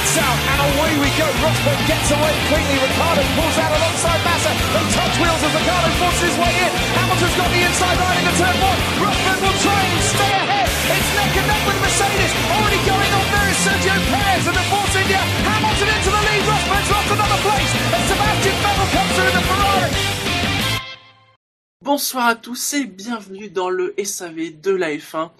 Out and away we go. Rosberg gets away quickly. Ricardo pulls out alongside Massa. They touch wheels as Ricardo forces his way in. Hamilton's got the inside line into turn one. Rosberg will try and stay ahead. It's neck and neck with Mercedes. Already going on there is Sergio Perez and the Force India. Hamilton into the lead. Rosberg's lost another place. And Sebastian Vettel comes through in the Ferrari. Bonsoir à tous et bienvenue dans le SAV de la F1.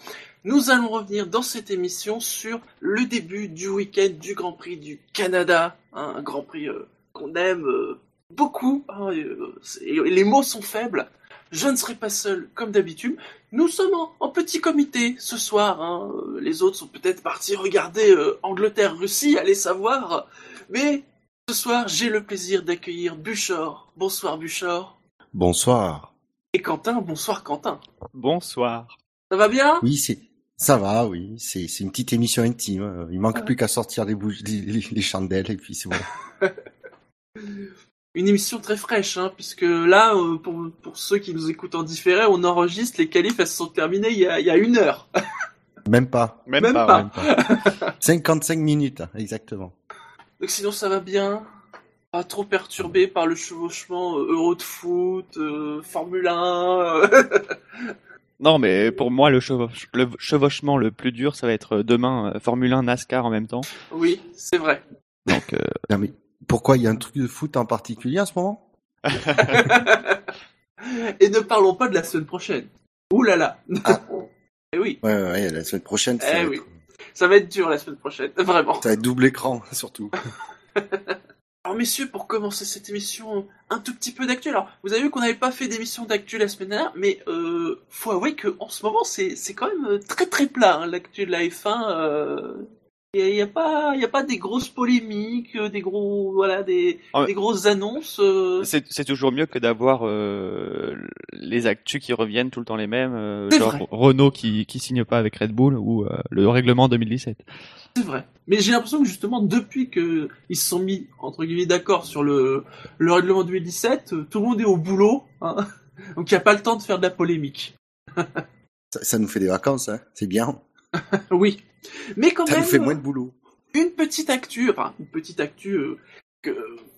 Nous allons revenir dans cette émission sur le début du week-end du Grand Prix du Canada, hein, un Grand Prix euh, qu'on aime euh, beaucoup. hein, euh, les mots sont faibles. Je ne serai pas seul comme d'habitude. Nous sommes en, en petit comité ce soir. hein. Les autres sont peut-être partis regarder euh, Angleterre-Russie, allez savoir. Mais ce soir, j'ai le plaisir d'accueillir Buchor. Bonsoir Buchor. Bonsoir. Et Quentin, bonsoir Quentin. Bonsoir. Ça va bien? Oui, c'est ça va, oui. C'est c'est une petite émission intime. Il manque plus qu'à sortir les, les, les- les chandelles et puis c'est bon. Une émission très fraîche, hein, puisque là, euh, pour, pour ceux qui nous écoutent en différé, on enregistre, les qualifs, elles se sont terminées il y a, il y a une heure. Même pas. Même, Même pas. pas. ouais. Même pas. 55 minutes, exactement. Donc sinon, ça va bien. Pas trop perturbé par le chevauchement euh, Euro de foot, euh, Formule 1. euh. Non, mais pour moi, le, chevauche- le chevauchement le plus dur, ça va être demain euh, Formule 1 NASCAR en même temps. oui, c'est vrai. Donc, euh, Non, mais pourquoi il y a un truc de foot en particulier en ce moment? Et ne parlons pas de la semaine prochaine. Ouh là là. Ah. Eh oui, ouais, ouais, ouais, la semaine prochaine, ça, Eh va oui. être, ça va être dur la semaine prochaine, vraiment. ça va être double écran surtout. Alors messieurs, pour commencer cette émission, un tout petit peu d'actu. Alors, vous avez vu qu'on n'avait pas fait d'émission d'actu la semaine dernière, mais euh, faut avouer que en ce moment, c'est quand même euh, très très plat hein, l'actu la F1. Euh... Il n'y a, pas il y a pas des grosses polémiques, euh, des gros voilà des, Ah ouais. des grosses annonces. euh. c'est toujours mieux que d'avoir euh, les actus qui reviennent tout le temps les mêmes, euh, C'est genre vrai. Renault qui qui signe pas avec Red Bull ou euh, le règlement 2017. C'est vrai. Mais j'ai l'impression que justement depuis que ils se sont mis entre guillemets d'accord sur le le règlement 2017, euh, tout le monde est au boulot, hein. donc il n'y a pas le temps de faire de la polémique. Ça, ça nous fait des vacances, hein. c'est bien. Oui. Mais quand Ça même. nous fait moins de boulot. une petite actu, enfin une petite actu euh, que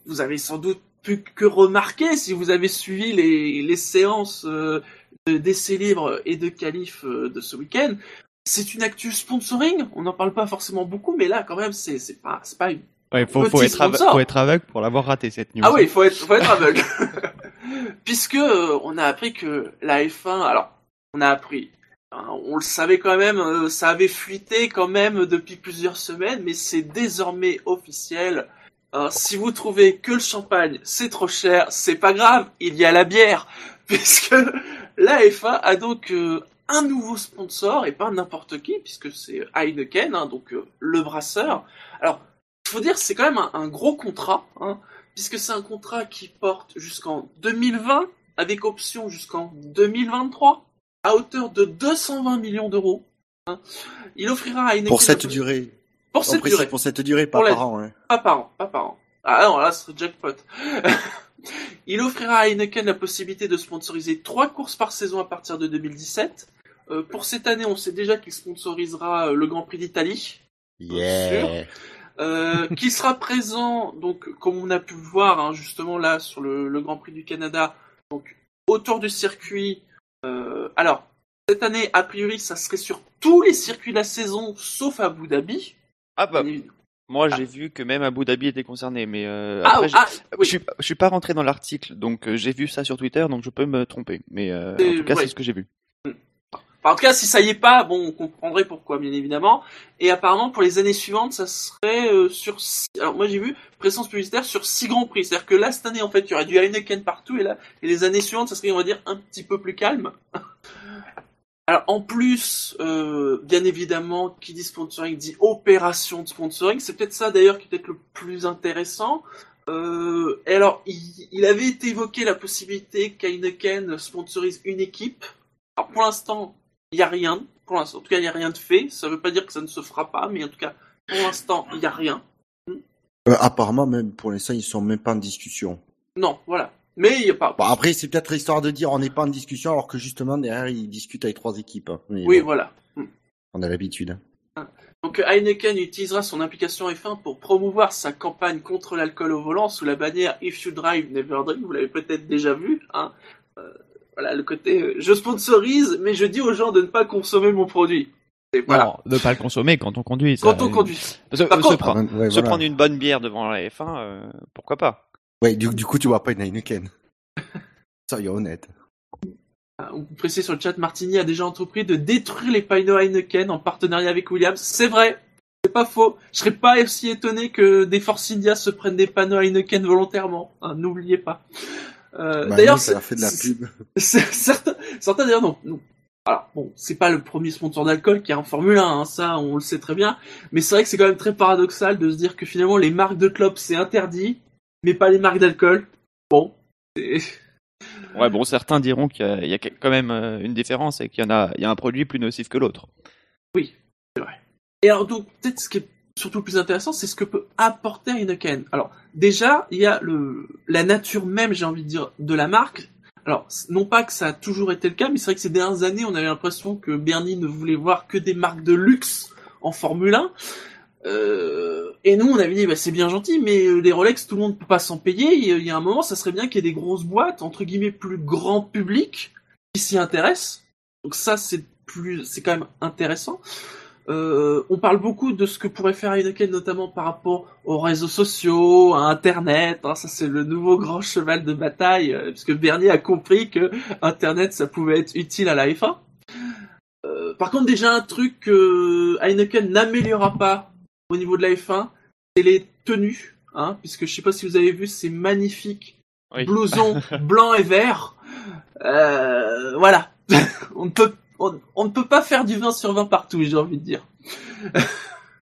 vous avez sans doute pu que remarquer si vous avez suivi les, les séances euh, de- d'essais libres et de qualifs euh, de ce week-end. C'est une actu sponsoring, on n'en parle pas forcément beaucoup, mais là quand même c'est c'est pas c'est pas une. Ouais, faut, faut, être aveugle, faut être aveugle pour l'avoir raté cette news. Ah oui, il faut être faut être aveugle. Puisque euh, on a appris que la F1, alors on a appris, hein, on le savait quand même, euh, ça avait fuité quand même depuis plusieurs semaines, mais c'est désormais officiel. Hein, si vous trouvez que le champagne c'est trop cher, c'est pas grave, il y a la bière, puisque la F1 a donc euh, un nouveau sponsor et pas n'importe qui, puisque c'est Heineken, hein, donc euh, le brasseur. Alors, il faut dire c'est quand même un, un gros contrat, hein, puisque c'est un contrat qui porte jusqu'en 2020 avec option jusqu'en 2023 à hauteur de 220 millions d'euros. hein. Il offrira à Heineken Pour cette durée. pour cette précise durée. pour cette durée, pas par an. Hein. Pas par an, pas par an. Ah non, là, ce serait jackpot. Il offrira à Heineken la possibilité de sponsoriser trois courses par saison à partir de 2017. Euh, pour cette année, on sait déjà qu'il sponsorisera euh, le Grand Prix d'Italie, Yeah. euh, qui sera présent, donc comme on a pu le voir hein, justement là sur le, le Grand Prix du Canada, donc autour du circuit. Euh, alors cette année, a priori, ça serait sur tous les circuits de la saison, sauf à Abu Dhabi. Ah bah, moi Ah. j'ai vu que même Abu Dhabi était concerné, mais euh, Ah, après, ah, je suis, je suis pas rentré dans l'article, donc euh, j'ai vu ça sur Twitter, donc je peux me tromper. Mais euh, en tout cas, ouais. c'est ce que j'ai vu. En tout cas, si ça y est pas, bon, on comprendrait pourquoi, bien évidemment. Et apparemment, pour les années suivantes, ça serait euh, sur. Six... Alors moi, j'ai vu présence publicitaire sur six grands prix. C'est-à-dire que là, cette année, en fait, il y aurait du Heineken partout, et là, et les années suivantes, ça serait, on va dire, un petit peu plus calme. Alors, en plus, euh, bien évidemment, qui dit sponsoring dit opération de sponsoring. C'est peut-être ça, d'ailleurs, qui est peut-être le plus intéressant. Euh, et alors, il, il avait été évoqué la possibilité qu'Heineken sponsorise une équipe. Alors pour l'instant, il n'y a rien. Pour l'instant, en tout cas, il n'y a rien de fait. Ça ne veut pas dire que ça ne se fera pas, mais en tout cas, pour l'instant, il n'y a rien. Euh, apparemment, même pour l'instant, ils sont même pas en discussion. Non, voilà. Mais il n'y a pas. Bon, après, c'est peut-être histoire de dire on n'est pas en discussion, alors que justement, derrière, ils discutent avec trois équipes. hein. Mais oui, bon, voilà. On a l'habitude. Donc Heineken utilisera son implication F1 pour promouvoir sa campagne contre l'alcool au volant sous la bannière If You Drive Never Drink. Vous l'avez peut-être déjà vu. Hein euh, voilà le côté euh, je sponsorise, mais je dis aux gens de ne pas consommer mon produit. Voilà. Non, ne pas le consommer quand on conduit. ça- Quand on conduit. Parce que Par se, contre- prendre, Ah, ouais, se voilà. prendre une bonne bière devant la F1, euh, pourquoi pas? Ouais, du, du coup, tu vois pas une Heineken. Soyons honnêtes. On précise sur le chat, Martini a déjà entrepris de détruire les panneaux Heineken en partenariat avec Williams. C'est vrai, c'est pas faux. Je serais pas aussi étonné que des Force India se prennent des panneaux Heineken volontairement. hein, N'oubliez pas. Euh, Bah, d'ailleurs, nous, ça a c'est- fait de la c'est- pub. c'est- certains, certains d'ailleurs non, non. Alors bon, c'est pas le premier sponsor d'alcool qui est en Formule 1, hein, ça on le sait très bien. Mais c'est vrai que c'est quand même très paradoxal de se dire que finalement les marques de clopes c'est interdit, mais pas les marques d'alcool. Bon, c'est- Ouais, bon, certains diront qu'il y a, il y a quand même euh, une différence et qu'il y en a, il y a un produit plus nocif que l'autre. Et alors donc peut-être ce qui est surtout le plus intéressant, c'est ce que peut apporter Heineken. Alors déjà, il y a le la nature même, j'ai envie de dire, de la marque. Alors non pas que ça a toujours été le cas, mais c'est vrai que ces dernières années, on avait l'impression que Bernie ne voulait voir que des marques de luxe en Formule 1. Euh, et nous, on avait dit, bah, c'est bien gentil, mais euh, les Rolex, tout le monde peut pas s'en payer. Il y a un moment, ça serait bien qu'il y ait des grosses boîtes, entre guillemets, plus grand public, qui s'y intéressent. Donc ça, c'est plus, c'est quand même intéressant. Euh, on parle beaucoup de ce que pourrait faire Heineken, notamment par rapport aux réseaux sociaux, à Internet. hein, ça, c'est le nouveau grand cheval de bataille, euh, puisque Bernier a compris que Internet, ça pouvait être utile à la F1. Euh, par contre, déjà un truc que Heineken n'améliorera pas au niveau de la F1, c'est les tenues, hein, puisque je sais pas si vous avez vu ces magnifiques Oui. blousons blancs et verts. Voilà, on ne peut on, on ne peut pas faire du 20 sur 20 partout, j'ai envie de dire.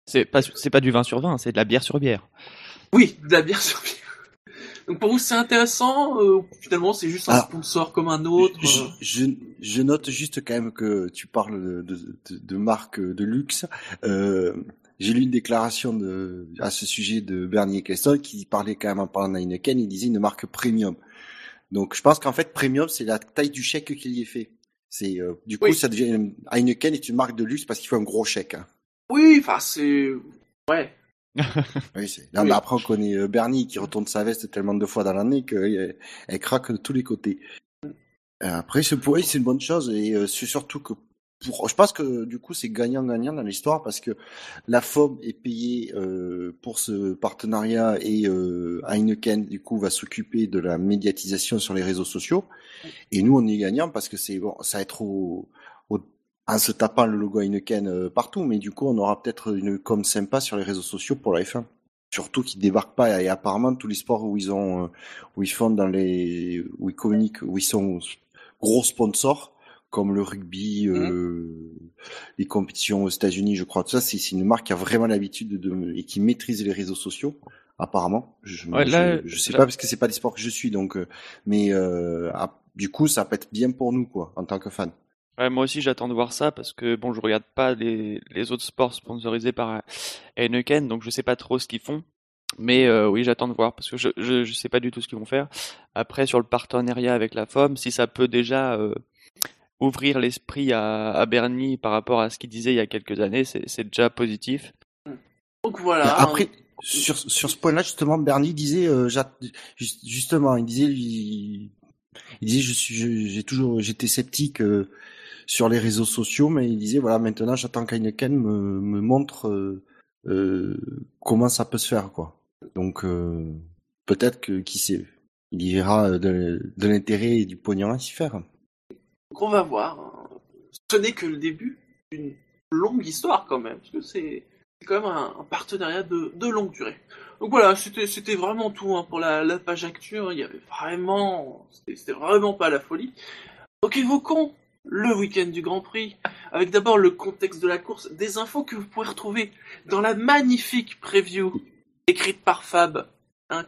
C'est pas, c'est pas du vin sur vin, c'est de la bière sur bière. Oui, de la bière sur bière. Donc pour vous, c'est intéressant. euh, finalement, c'est juste un sponsor comme un autre. Je, euh. je, je note juste quand même que tu parles de, de, de, marques de luxe. Euh, j'ai lu une déclaration de, à ce sujet de Bernier Keston qui parlait quand même en parlant d'Heineken, il disait une marque premium. Donc je pense qu'en fait premium c'est la taille du chèque qu'il y est fait. C'est euh, du coup Oui. ça devient Heineken est une marque de luxe parce qu'il faut un gros chèque. hein. Oui, enfin c'est ouais. Oui, c'est. Non, Oui. mais après on connaît euh, Bernie qui retourne sa veste tellement de fois dans l'année qu'elle elle craque de tous les côtés. Euh, Après c'est pour c'est une bonne chose et euh, c'est surtout que pour je pense que du coup c'est gagnant-gagnant dans l'histoire parce que la FOM est payée euh, pour ce partenariat et euh, Heineken du coup va s'occuper de la médiatisation sur les réseaux sociaux. Et nous on est gagnant parce que c'est bon ça va être au, au- en se tapant le logo Heineken euh, partout. Mais du coup on aura peut-être une com sympa sur les réseaux sociaux pour la F1 surtout qu'ils débarquent pas. Et apparemment tous les sports où ils ont euh, où ils font dans les où ils communiquent où ils sont gros sponsors comme le rugby euh, les compétitions aux États-Unis je crois tout ça c'est une marque qui a vraiment l'habitude de, de- et qui maîtrise les réseaux sociaux apparemment je, Ouais, là, je, je sais là- pas parce que c'est pas des sports que je suis donc euh, mais euh, ah, du coup ça peut être bien pour nous quoi en tant que fan Ouais, moi aussi j'attends de voir ça parce que bon, je regarde pas les, les autres sports sponsorisés par Heineken, donc je sais pas trop ce qu'ils font. Mais euh, oui, j'attends de voir parce que je, je je sais pas du tout ce qu'ils vont faire. Après, sur le partenariat avec la FOM, si ça peut déjà euh, ouvrir l'esprit à, à Bernie par rapport à ce qu'il disait il y a quelques années, c'est déjà positif. Donc voilà. Après, sur, sur ce point-là, justement, Bernie disait, euh, justement, il disait, il, il disait, je suis, je- j'ai toujours, j'étais sceptique euh, sur les réseaux sociaux, mais il disait, voilà, maintenant, j'attends qu'Heineken me, me montre euh, euh, comment ça peut se faire, quoi. Donc, euh, peut-être que, qui sait, il y verra de, de l'intérêt et du pognon à s'y faire. Donc on va voir. hein. Ce n'est que le début d'une longue histoire quand même, parce que c'est quand même un, partenariat de, longue durée. Donc voilà, c'était vraiment tout hein, pour la, page actu. hein. Il y avait vraiment, c'était vraiment pas la folie. Donc évoquons le week-end du Grand Prix, avec d'abord le contexte de la course, des infos que vous pouvez retrouver dans la magnifique preview écrite par Fab.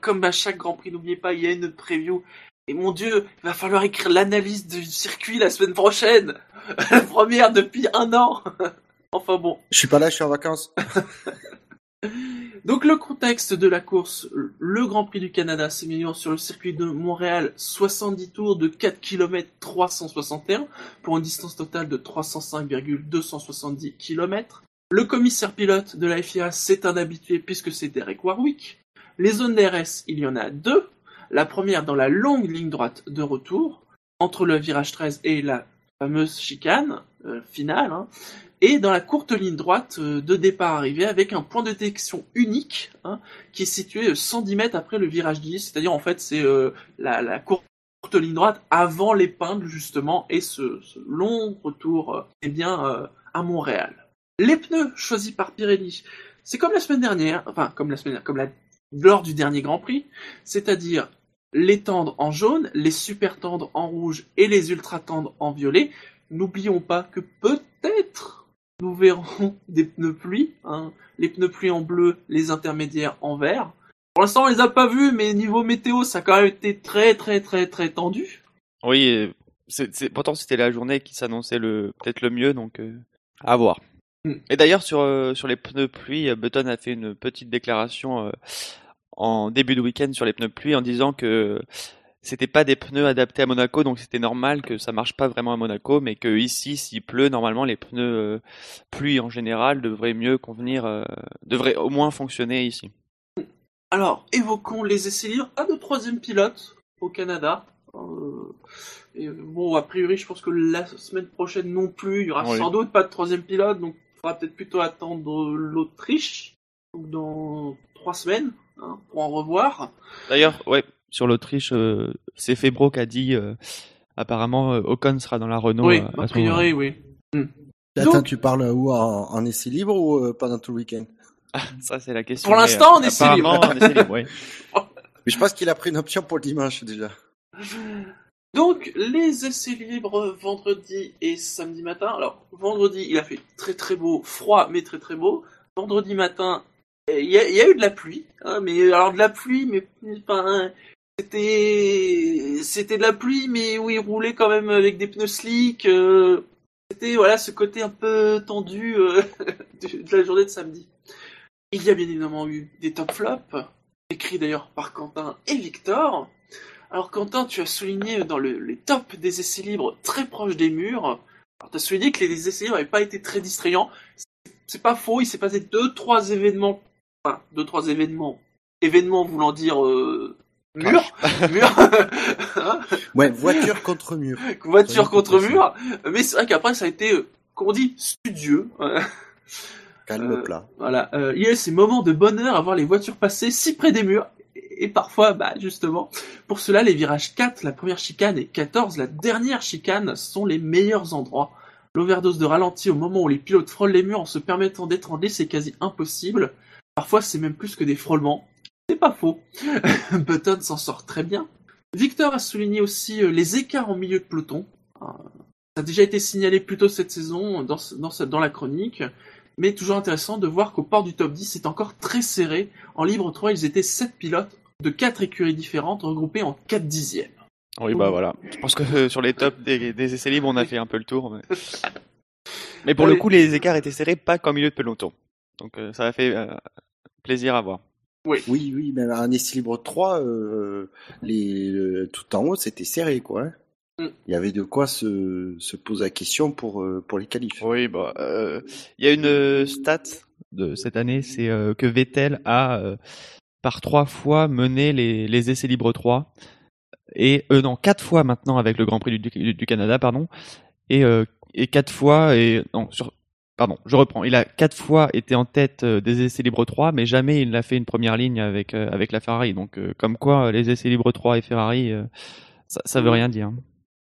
Comme à chaque Grand Prix, n'oubliez pas, il y a une preview et mon dieu, il va falloir écrire l'analyse du circuit la semaine prochaine. La première depuis un an. enfin bon. Je suis pas là, je suis en vacances. Donc le contexte de la course, le Grand Prix du Canada s'est mis sur le circuit de Montréal, 70 tours de 4 km 361 pour une distance totale de 305,270 km. Le commissaire pilote de la FIA, c'est un habitué puisque c'est Derek Warwick. Les zones DRS, il y en a deux. La première dans la longue ligne droite de retour, entre le virage 13 et la fameuse chicane euh, finale, hein, et dans la courte ligne droite euh, de départ arrivée avec un point de détection unique hein, qui est situé 110 mètres après le virage 10, c'est-à-dire en fait c'est euh, la, courte ligne droite avant l'épingle justement et ce, long retour euh, eh bien euh, à Montréal. Les pneus choisis par Pirelli, c'est comme la semaine dernière, enfin comme la semaine comme lors du dernier Grand Prix, c'est-à-dire les tendres en jaune, les super tendres en rouge et les ultra tendres en violet. N'oublions pas que peut-être nous verrons des pneus pluie, hein, les pneus pluie en bleu, les intermédiaires en vert. Pour l'instant, on les a pas vus, mais niveau météo, ça a quand même été très très très très tendu. Oui, c'est, c'est- pourtant c'était la journée qui s'annonçait le peut-être le mieux, donc euh, à voir. Mm. Et d'ailleurs sur euh, sur les pneus pluie, euh, Button a fait une petite déclaration euh, en début de week-end sur les pneus pluie en disant que c'était pas des pneus adaptés à Monaco, donc c'était normal que ça marche pas vraiment à Monaco, mais que ici, s'il pleut, normalement les pneus euh, pluie en général devraient mieux convenir, euh, devraient au moins fonctionner ici. Alors, évoquons les essais libres. Pas de troisième pilote au Canada. Euh, et, bon, a priori, je pense que la semaine prochaine non plus, il y aura Oui. sans doute pas de troisième pilote, donc il faudra peut-être plutôt attendre l'Autriche, dans trois semaines, hein, pour en revoir. D'ailleurs, ouais, sur l'Autriche, euh, c'est Febro qui a dit euh, apparemment euh, Ocon sera dans la Renault oui, euh, à, a priori, oui. Attends, Donc- tu parles où en, en essai libre ou euh, pendant tout le week-end? Ça c'est la question. Pour l'instant, on est apparemment, libre. libre, ouais. Mais je pense qu'il a pris une option pour le dimanche déjà. Donc, les essais libres vendredi et samedi matin. Alors, vendredi, il a fait très très beau, froid, mais très très beau. Vendredi matin, il y, a, eu de la pluie, hein, mais alors de la pluie, mais c'était c'était de la pluie, mais où il roulait quand même avec des pneus slick. euh, c'était voilà ce côté un peu tendu euh, de, la journée de samedi. Il y a bien évidemment eu des top flops, écrits d'ailleurs par Quentin et Victor. Alors Quentin, tu as souligné dans le, les tops des essais libres très proches des murs. Alors tu as souligné que les essais libres n'avaient pas été très distrayants. C'est pas faux, il s'est passé deux trois événements, enfin deux trois événements, événements voulant dire euh, mur, mur, Hein Ouais, voiture contre mur. voiture contre mur. Mais c'est vrai qu'après ça a été, euh, comment on dit, studieux. Calme Euh, plat. Voilà, euh, il y a eu ces moments de bonheur à voir les voitures passer si près des murs. Et et parfois, bah, justement, pour cela, les virages 4, la première chicane, et 14, la dernière chicane, sont les meilleurs endroits. L'overdose de ralenti au moment où les pilotes frôlent les murs en se permettant d'étrangler, c'est quasi impossible. Parfois, c'est même plus que des frôlements. C'est pas faux. Button s'en sort très bien. Victor a souligné aussi euh, les écarts en milieu de peloton. Euh, ça a déjà été signalé plus tôt cette saison dans, la chronique. Mais toujours intéressant de voir qu'au port du top 10, c'est encore très serré. En libre 3, ils étaient 7 pilotes de 4 écuries différentes regroupés en 4 dixièmes. Oui, bah voilà. Je pense que euh, sur les tops des, des essais libres, on a fait un peu le tour. Mais, mais pour le coup, les écarts étaient serrés, pas qu'en milieu de peloton. Donc euh, ça a fait euh, plaisir à voir. Oui, oui, mais en essai libre 3, euh, les, le- tout en haut, c'était serré, quoi. hein. Mm. Il y avait de quoi se, se poser la question pour, euh, pour les qualifs. Oui, bah, euh, il y a une stat de cette année, c'est euh, que Vettel a euh, par trois fois mené les, les essais libres 3 et euh, non quatre fois maintenant avec le Grand Prix du, du, du Canada, pardon, et euh, et quatre fois et non sur pardon, je reprends, il a quatre fois été en tête euh, des essais libres 3, mais jamais il n'a fait une première ligne avec euh, avec la Ferrari. Donc euh, comme quoi les essais libres 3 et Ferrari, euh, ça, ça veut rien dire.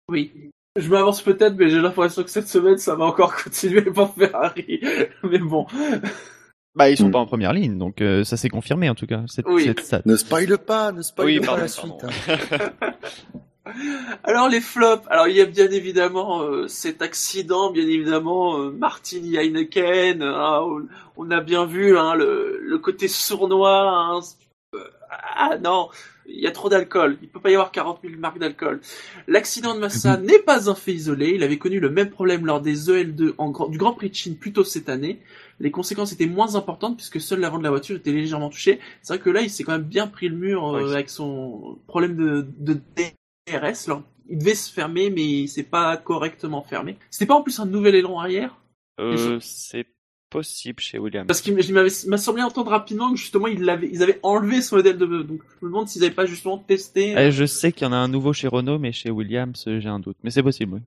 Oui. Je m'avance peut-être, mais j'ai l'impression que cette semaine, ça va encore continuer pour Ferrari. mais bon. Bah ils sont Mm. pas en première ligne, donc euh, ça s'est confirmé en tout cas cette, Oui. cette stat. Ne spoil pas, ne spoil Oui, pas pardon, la suite. hein. Alors les flops, alors il y a bien évidemment euh, cet accident, bien évidemment euh, Martin Heineken, hein, on, on a bien vu hein, le, le côté sournois. hein, euh, ah non, il y a trop d'alcool, il peut pas y avoir 40 000 marques d'alcool. L'accident de Massa n'est pas un fait isolé, il avait connu le même problème lors des EL2 en, grand- du Grand Prix de Chine plus tôt cette année. Les conséquences étaient moins importantes puisque seul l'avant de la voiture était légèrement touché. C'est vrai que là, il s'est quand même bien pris le mur euh, Oui. avec son problème de, de Alors, il devait se fermer, mais il s'est pas correctement fermé. C'était pas en plus un nouvel aileron arrière? Euh, c'est possible chez Williams. Parce qu'il m'a semblé entendre rapidement que justement ils, l'avaient- ils avaient enlevé ce modèle de donc je me demande s'ils avaient pas justement testé. Eh, je sais qu'il y en a un nouveau chez Renault, mais chez Williams, euh, j'ai un doute. Mais c'est possible, oui.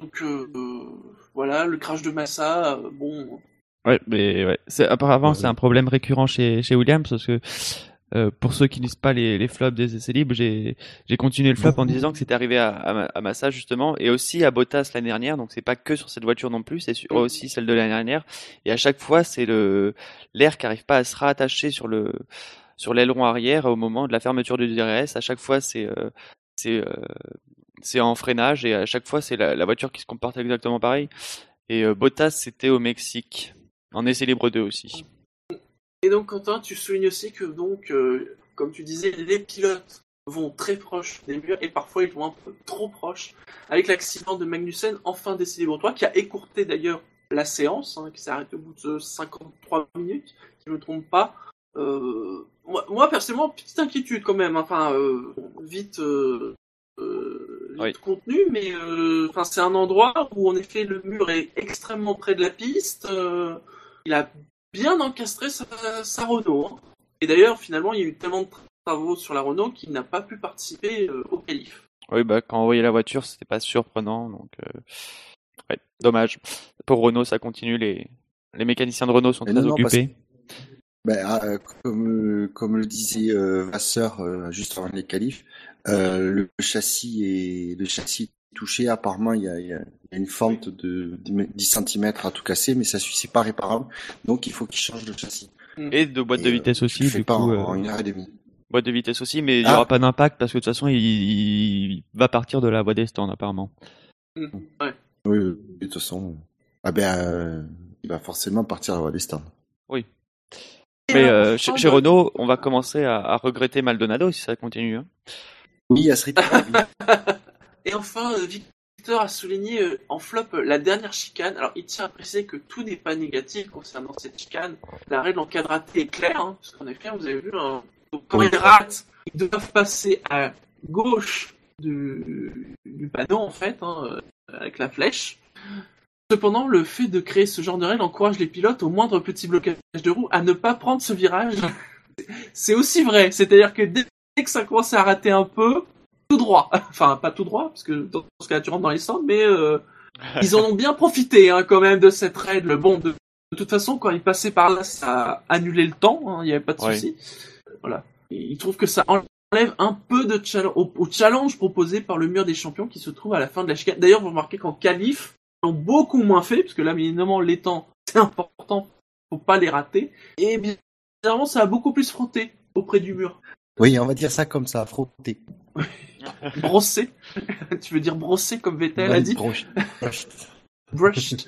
Donc euh, euh, voilà, le crash de Massa, euh, bon, Ouais, mais ouais. C'est, apparemment, Ouais. c'est un problème récurrent chez, chez Williams parce que euh, pour ceux qui lisent pas les, les flops des essais libres, j'ai, j'ai continué le flop en disant que c'était arrivé à, à, à Massa justement et aussi à Bottas l'année dernière. Donc c'est pas que sur cette voiture non plus, c'est Mhm. aussi celle de l'année dernière. Et à chaque fois, c'est le l'air qui arrive pas à se rattacher sur le sur l'aileron arrière au moment de la fermeture du DRS. À chaque fois, c'est euh, c'est euh, c'est en freinage et à chaque fois, c'est la, la voiture qui se comporte exactement pareil. Et euh, Bottas, c'était au Mexique. En essai libre 2 aussi. Et donc Quentin, tu soulignes aussi que donc, euh, comme tu disais, les pilotes vont très proches des murs et parfois ils vont un peu trop proches. Avec l'accident de Magnussen en fin d'essai libre 3, qui a écourté d'ailleurs la séance, hein, qui s'est arrêtée au bout de 53 minutes, si je ne me trompe pas. Euh, moi, moi, personnellement, petite inquiétude quand même. Enfin, euh, vite, euh, vite Oui. contenu, mais enfin, c'est un endroit où en effet le mur est extrêmement près de la piste. il a bien encastré sa, sa Renault. hein. Et d'ailleurs, finalement, il y a eu tellement de travaux sur la Renault qu'il n'a pas pu participer euh, au qualif. Oui, bah, quand on voyait la voiture, c'était pas surprenant. Donc, euh, ouais, dommage. Pour Renault, ça continue. Les, les mécaniciens de Renault sont Mais très non, occupés. Ben, ah, euh, comme, euh, comme le disait euh, Vasseur euh, juste avant les qualifs, euh, le châssis est le châssis est touché. Apparemment, il y a, il y a- une fente de 10 cm à tout casser, mais ça c'est pas réparable. Donc, il faut qu'il change de châssis. Et de boîte Et, de euh, vitesse aussi, du pas coup. en, en une heure et demie. boîte de vitesse aussi, mais il y Ah. aura pas d'impact parce que de toute façon, il, il va partir de la voie des stands apparemment. Oui, oui, de toute façon. Ah ben, euh, il va forcément partir à la voie des stands. Et Mais alors, euh, chez, de- Renault, on va commencer à, à regretter Maldonado si ça continue. hein. Oui, à ce rythme. Et enfin, euh, Victor a souligné euh, en flop euh, la dernière chicane. Alors, il tient à préciser que tout n'est pas négatif concernant cette chicane. La règle en quadraté est claire, hein, parce qu'en effet, vous avez vu, hein, quand ils ratent, ils doivent passer à gauche du, du panneau, en fait, hein, avec la flèche. Cependant, le fait de créer ce genre de règle encourage les pilotes au moindre petit blocage de roue à ne pas prendre ce virage. C'est aussi vrai, c'est-à-dire que dès que ça commence à rater un peu, tout droit. Enfin, pas tout droit, parce que dans ce cas tu rentres dans les stands, mais euh, ils en ont bien profité hein, quand même de cette règle. Bon, de, de toute façon, quand ils passaient par là, ça a annulé le temps, hein, il n'y avait pas de Ouais. souci. Voilà. Ils trouvent que ça enlève un peu de challenge au, au challenge proposé par le mur des champions qui se trouve à la fin de la chicane. D'ailleurs, vous remarquez qu'en qualif, ils l'ont beaucoup moins fait, parce que là, évidemment, les temps, c'est important, faut pas les rater. Et bizarrement, ça a beaucoup plus frotté auprès du mur. Oui, on va dire ça comme ça, frotter. Brossé. tu veux dire brossé comme Vettel a dit. Brushed.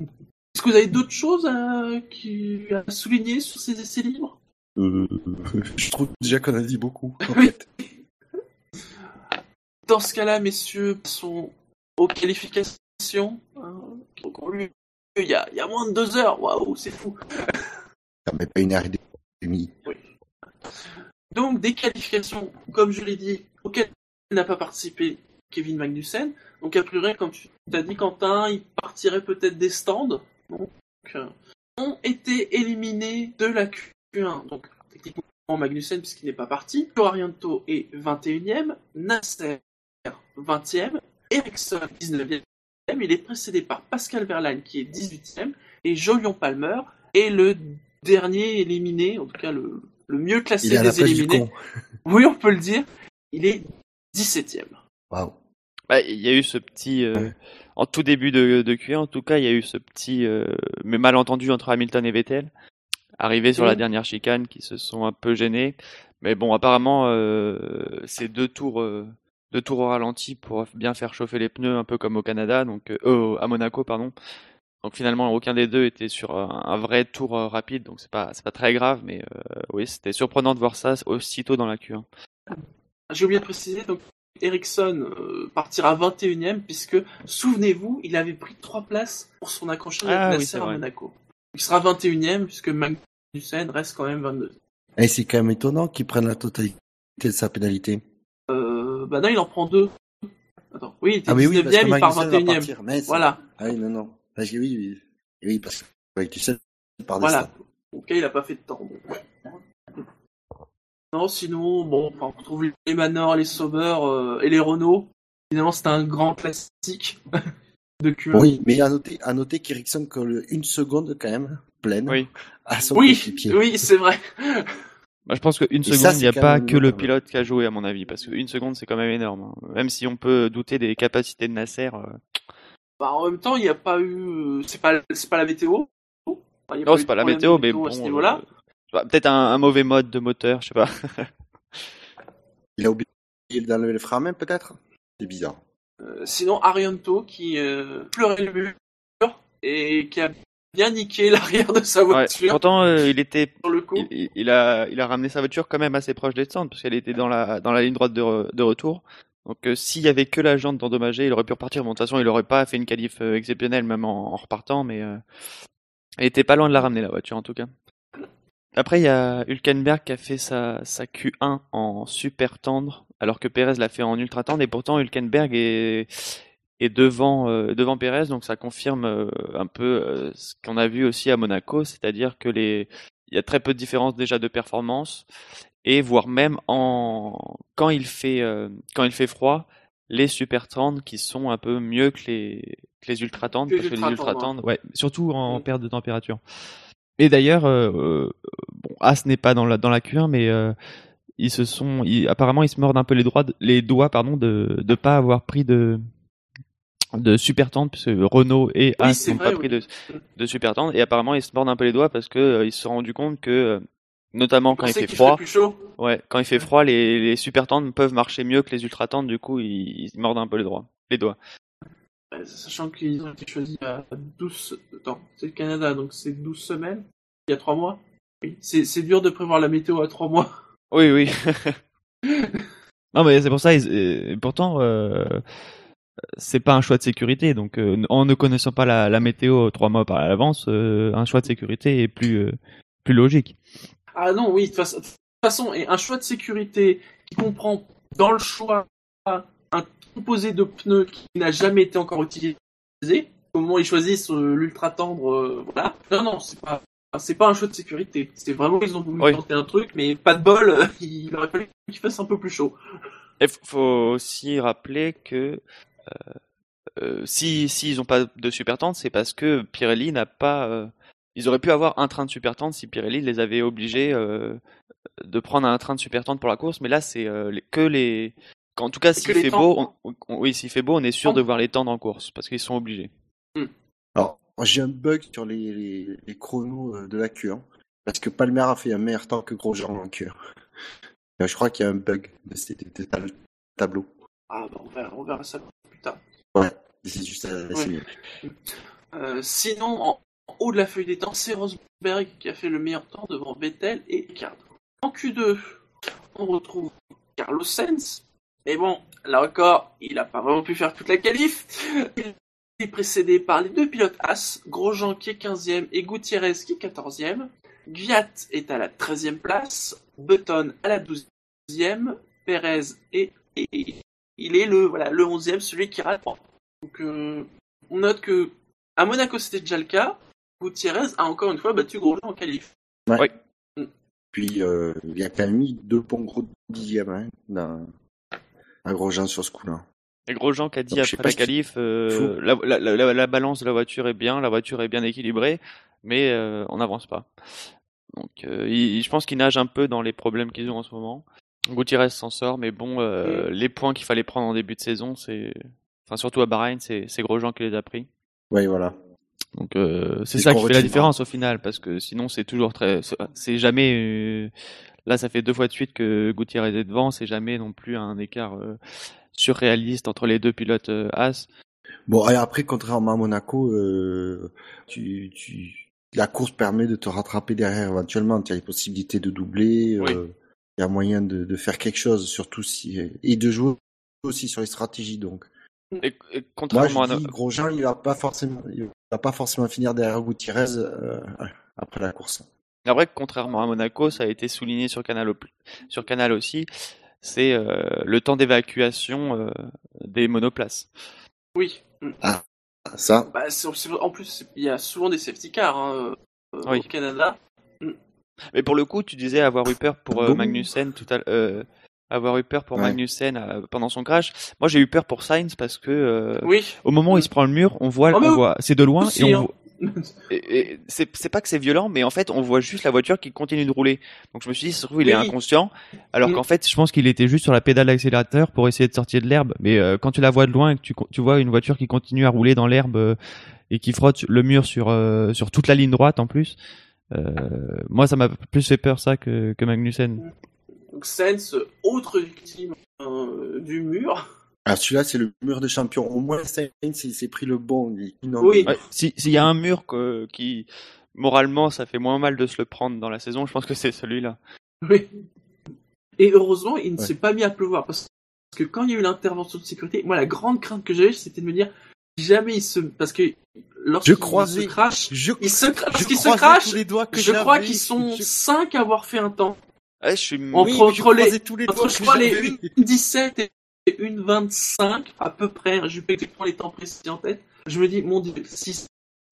Est-ce que vous avez d'autres choses à, qui- à souligner sur ces essais libres? Euh, je trouve déjà qu'on a dit beaucoup. en Oui. fait. Dans ce cas-là, messieurs, passons aux qualifications. hein. Donc, on lui- il y a, il y a moins de deux heures. Waouh, c'est fou. Ça met pas une heure et demie. Donc, des qualifications, comme je l'ai dit, auxquelles n'a pas participé Kevin Magnussen. Donc, a priori, comme tu as dit, Quentin, il partirait peut-être des stands. Donc, euh, ont été éliminés de la Q1. Donc, techniquement, Magnussen, puisqu'il n'est pas parti. Arianto est 21e. Nasser, 20e. Ericsson, 19e. Il est précédé par Pascal Verlaine, qui est 18e. Et Jolion Palmer est le dernier éliminé, en tout cas le, le mieux classé des éliminés. Oui, on peut le dire. Il est 17ème. Waouh. Bah, il y a eu ce petit, euh, Ouais. en tout début de, de Q1, en tout cas, il y a eu ce petit euh, mais malentendu entre Hamilton et Vettel, arrivé sur la Mm. dernière chicane, qui se sont un peu gênés. Mais bon, apparemment, euh, c'est deux tours, euh, deux tours au ralenti pour bien faire chauffer les pneus, un peu comme au Canada, donc à Monaco, pardon. Donc finalement, aucun des deux était sur un, un vrai tour euh, rapide, donc c'est pas, c'est pas très grave, mais euh, oui, c'était surprenant de voir ça aussitôt dans la Q1. J'ai oublié de préciser, donc Ericsson euh, partira 21ème, puisque, souvenez-vous, il avait pris trois places pour son accrochage Ah avec oui, Nasser c'est à. Monaco. Il sera 21ème, puisque Magnussen reste quand même 22. Et c'est quand même étonnant qu'il prenne la totalité de sa pénalité. Euh, bah non, il en prend deux. Attends, oui, il était Ah mais oui, parce 19ème, que il part Magnussen va 21ème. partir. Mais c'est- Voilà. Ah oui, non, non. Oui, oui, oui, parce que Avec du 7 par Voilà. Ok, il a pas fait de temps. bon, ouais. Non, sinon, bon, enfin, on retrouve les Manor, les Sauber euh, et les Renault. Finalement, c'est un grand classique de Q1. Oui, mais à noter, à noter qu'Ericsson colle une seconde quand même, pleine, Oui. à son Oui, coéquipier. oui, c'est vrai. Bah, je pense qu'une seconde, il n'y a pas même que le pilote qui a joué, à mon avis, parce qu'une seconde, c'est quand même énorme. hein. Même si on peut douter des capacités de Nasser. euh, Bah, en même temps, il n'y a pas eu. C'est pas, c'est pas la météo. Enfin, Non, c'est pas la météo, mais bon. à ce niveau-là. euh, Peut-être un, un mauvais mode de moteur, je sais pas. Il a oublié d'enlever le frein à main, peut-être? C'est bizarre. Euh, sinon, Arianto qui euh, pleurait le mur et qui a bien niqué l'arrière de sa Ouais. voiture Pourtant, euh, il était, sur le coup. il, a, il a ramené sa voiture quand même assez proche des stands, parce qu'elle était dans la, dans la ligne droite de, re- de retour. Donc, euh, s'il y avait que la jante endommagée, il aurait pu repartir. Bon, de toute façon, il aurait pas fait une qualif exceptionnelle, même en, en repartant, mais euh, elle était pas loin de la ramener, la voiture, en tout cas. Après, il y a Hülkenberg qui a fait sa, sa Q1 en super tendre, alors que Perez l'a fait en ultra tendre, et pourtant Hülkenberg est, est devant, euh, devant Perez, donc ça confirme euh, un peu euh, ce qu'on a vu aussi à Monaco, c'est-à-dire que les, il y a très peu de différence déjà de performance, et voire même en, quand il fait, euh, quand il fait froid, les super tendres qui sont un peu mieux que les, que les ultra tendres, Que les parce que les ultra ultra tendres, tendres, ouais, surtout en Mm. perte de température. Et d'ailleurs, euh, euh, bon, As n'est pas dans la dans la Q1, mais euh, ils se sont, ils- apparemment, ils se mordent un peu les doigts, les doigts, pardon, de de pas avoir pris de de super tendre, puisque Renault et As n'ont pas pris de de super tendre, et apparemment, ils se mordent un peu les doigts parce que euh, ils se sont rendus compte que, notamment quand il fait froid, plus chaud. ouais, quand il fait froid, les les super tendres peuvent marcher mieux que les ultra tendres, du coup, ils, ils se mordent un peu les doigts. Sachant qu'ils ont été choisis à 12... Attends, c'est le Canada, donc c'est 12 semaines Il y a 3 mois Oui. C'est dur de prévoir la météo à 3 mois. Oui, oui. non, mais c'est pour ça. pourtant, euh, c'est pas un choix de sécurité. Donc, euh, en ne connaissant pas la, la météo trois mois par l'avance, euh, un choix de sécurité est plus euh, plus logique. Ah non, oui, de toute façon, de toute façon, et un choix de sécurité qui comprend dans le choix un composé de pneus qui n'a jamais été encore utilisé, au moment où ils choisissent euh, l'ultra tendre, euh, voilà. Non, non, c'est pas, c'est pas un choix de sécurité. C'est vraiment ils ont voulu Oui. tenter un truc, mais pas de bol, euh, il aurait fallu qu'il fasse un peu plus chaud. Il faut aussi rappeler que euh, si s'ils ont pas de super tente, c'est parce que Pirelli n'a pas. ils auraient pu avoir un train de super tente si Pirelli les avait obligés de prendre un train de super tente pour la course. Mais là, c'est que les. En tout cas, s'il fait temps. beau, on- on- oui, s'il fait beau, on est sûr de voir les temps en course parce qu'ils sont obligés. Alors, j'ai un bug sur les, les, les chronos euh, de la Q1, parce que Palmer a fait un meilleur temps que Grosjean en Q1. Euh, Je crois qu'il y a un bug de ce de ce tab- tableau. Ah, bah, on verra, on verra ça plus tard. Ouais, c'est juste à. Euh, sinon, en, en haut de la feuille des temps, c'est Rosberg qui a fait le meilleur temps devant Vettel et Ricciardo. En Q2, on retrouve Carlos Sainz. Mais bon, là encore, il n'a pas vraiment pu faire toute la qualif. Il est précédé par les deux pilotes As, Grosjean qui est 15e et Gutiérrez qui est 14e. Gviat est à la 13e place, Button à la 12e, Perez est, et il est le, voilà, le 11e, celui qui rate. Donc, euh, on note que à Monaco, c'était déjà le cas. Gutiérrez a encore une fois battu Grosjean en qualif. Puis, euh, il y a quand même mis deux bons gros dixièmes hein, dans, à Grosjean sur ce coup-là. Et Grosjean qui a dit Donc, après la qualif, euh, la, la, la, la- la balance de la voiture est bien, la voiture est bien équilibrée, mais euh, on n'avance pas. Donc, euh, il- je pense qu'il nage un peu dans les problèmes qu'ils ont en ce moment. Gutiérrez s'en sort, mais bon, euh, les points qu'il fallait prendre en début de saison, c'est, enfin surtout à Bahreïn, c'est c'est Grosjean qui les a pris. Oui, voilà. Donc euh, c'est ça qui fait la retiendra. différence au final, parce que sinon c'est toujours très, c'est- c'est jamais. Là, ça fait deux fois de suite que Gutiérrez est devant, c'est jamais non plus un écart euh, surréaliste entre les deux pilotes euh, As. Bon, et après, contrairement à Monaco, euh, tu, tu, la course permet de te rattraper derrière éventuellement. Tu as les possibilités de doubler. Oui. euh, Il y a moyen de, de faire quelque chose, surtout si et de jouer aussi sur les stratégies. Donc, Et, et moi, contrairement je à dis Grosjean, il va pas forcément, il va pas forcément finir derrière Gutiérrez euh, après la course. C'est vrai que contrairement à Monaco, ça a été souligné sur Canal, au- sur Canal aussi, c'est euh, le temps d'évacuation euh, des monoplaces. Oui. Mm. Ah, Ça, Bah, en plus, il y a souvent des safety cars hein, euh, Oui. au Canada. Mais pour le coup, tu disais avoir eu peur pour euh. Magnussen tout à euh, avoir eu peur pour Ouais. Magnussen euh, pendant son crash. Moi, j'ai eu peur pour Sainz parce que euh, Oui. au moment où il se prend le mur, on voit, Ah, on voit, c'est de loin aussi, et on hein. Voit- et- et c'est pas que c'est violent, mais en fait, on voit juste la voiture qui continue de rouler. Donc je me suis dit, trouve, il est Oui. inconscient, alors Mm. qu'en fait, je pense qu'il était juste sur la pédale d'accélérateur pour essayer de sortir de l'herbe. Mais euh, quand tu la vois de loin et que tu, tu vois une voiture qui continue à rouler dans l'herbe euh, et qui frotte le mur sur euh, sur toute la ligne droite en plus, euh, moi, ça m'a plus fait peur ça que que Magnussen. Donc Sainz, autre victime euh, du mur. Ah, celui-là, c'est le mur de champion. Au moins, Sainz, il s'est pris le bon. Oui. Ouais, si s'il y a un mur que- qui moralement ça fait moins mal de se le prendre dans la saison, je pense que c'est celui-là. Oui. Et heureusement, il ne Ouais. s'est pas mis à pleuvoir parce que quand il y a eu l'intervention de sécurité, moi la grande crainte que j'avais, c'était de me dire jamais il se parce que lorsqu'il Je se crache, Je, il se cra- parce je qu'il se crache. tous les doigts que Je crois j'avais. qu'ils sont Je- cinq à avoir fait un temps. Ouais, je suis En Oui, entre je tous les Entre doigts je que crois les j'avais. 1,17 et 1,25 à peu près. hein, J'ai pas exactement les temps précis en tête. Je me dis mon dieu, s'il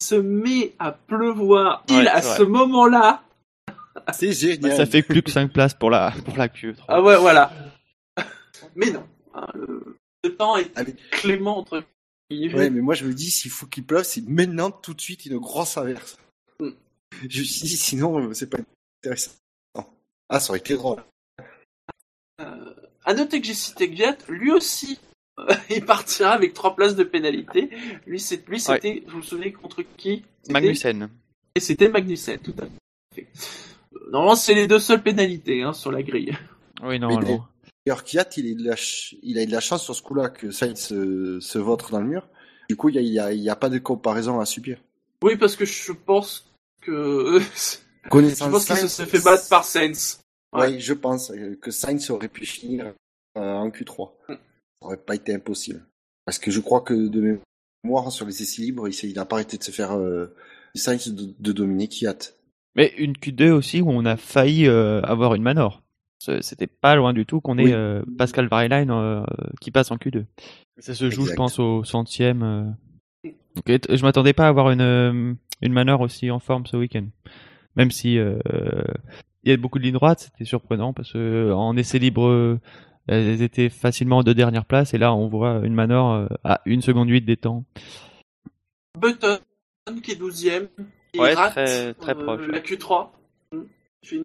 se met à pleuvoir, il Ouais, à ce moment-là, C'est génial. Ça fait plus que 5 places pour la pour la Q3. ah ouais voilà. Mais non, hein, le, le temps est Allez. clément entre. Ouais, mais moi je me dis, s'il faut qu'il pleuve, c'est maintenant, tout de suite, une grosse averse. Mm. Je me suis dit, sinon, euh, c'est pas intéressant. Ah, ça aurait été drôle. Euh, à noter que j'ai cité Gviat, lui aussi, euh, il partira avec trois places de pénalité. Lui, c'est, lui, c'était, je vous souvenez contre qui C'était- Magnussen. Et c'était Magnussen, tout à fait. Euh, Normalement, c'est les deux seules pénalités hein, sur la grille. Oui, normalement. D'ailleurs, Kiat, il, il a eu de la chance sur ce coup-là que Sainz se, se vautre dans le mur. Du coup, il n'y a, pas de comparaison à subir. Oui, parce que je pense que je Connaissant pense qu'il se fait battre par Sainz. Ouais, je pense euh, que Sainz aurait pu finir euh, en Q3. Mm. Ça aurait pas été impossible. Parce que je crois que de mémoire, sur les essais libres, il n'a pas arrêté de se faire euh, Sainz de, de dominer Kiat. Mais une Q2 aussi où on a failli euh, avoir une Manor. C'était pas loin du tout qu'on ait Oui. euh, Pascal Variline euh, qui passe en Q2. Ça se joue, Exact. je pense, au centième. euh. T- je m'attendais pas à avoir une une Manor aussi en forme ce week-end. Même si euh, il y a beaucoup de lignes droites, c'était surprenant parce que euh, en essai libre, euh, elles étaient facilement en deux dernières places et là on voit une Manor euh, à une seconde huit des temps. Button, qui est 12ème, il Ouais, rate très- très euh, proche, la ouais. Q3.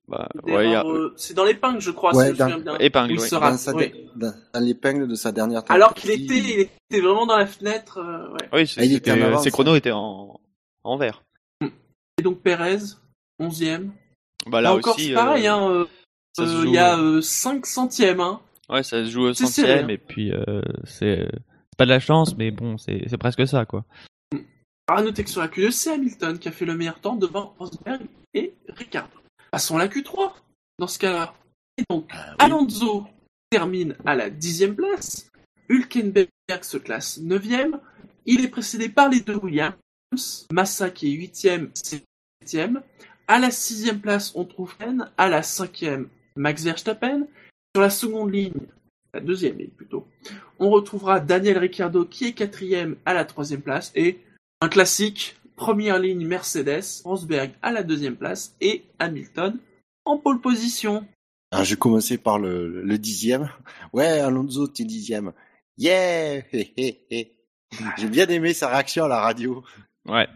Bah, Une ouais, il y a erreur, euh, C'est dans l'épingle, je crois, Ouais, si je me dans- bien. épingle. Oui. Dans, rate, sa oui. dans, dans l'épingle de sa dernière Alors qu'il tentative. était, il était vraiment dans la fenêtre. euh, ouais. Oui, c'est- Ah, il était c'était, en avance, ses chronos hein. étaient en en vert. Et donc Perez, 11ème. Bah Là, là encore, aussi, c'est pareil, euh, hein, euh, ça se euh, joue, il y a euh, euh, 5 centièmes. Hein. Ouais, ça se joue au centième hein. et puis c'est pas de la chance, mais bon, c'est presque ça quoi. À noter que sur la Q2, c'est Hamilton qui a fait le meilleur temps devant Rosberg et Ricardo. Passons à la Q3, dans ce cas-là. Et donc, Ah Alonso termine à la dixième place. Hülkenberg se classe neuvième. Il est précédé par les deux Williams. Massa qui est huitième, septième. À la sixième place, on trouve Ken. À la cinquième, Max Verstappen. Sur la seconde ligne, la deuxième ligne plutôt, on retrouvera Daniel Ricciardo qui est quatrième à la troisième place et un classique, première ligne Mercedes, Rosberg à la deuxième place et Hamilton en pole position. Alors, je vais commencer par le, dixième. Ouais, Alonso, t'es dixième. Yeah! J'ai bien aimé sa réaction à la radio. Ouais.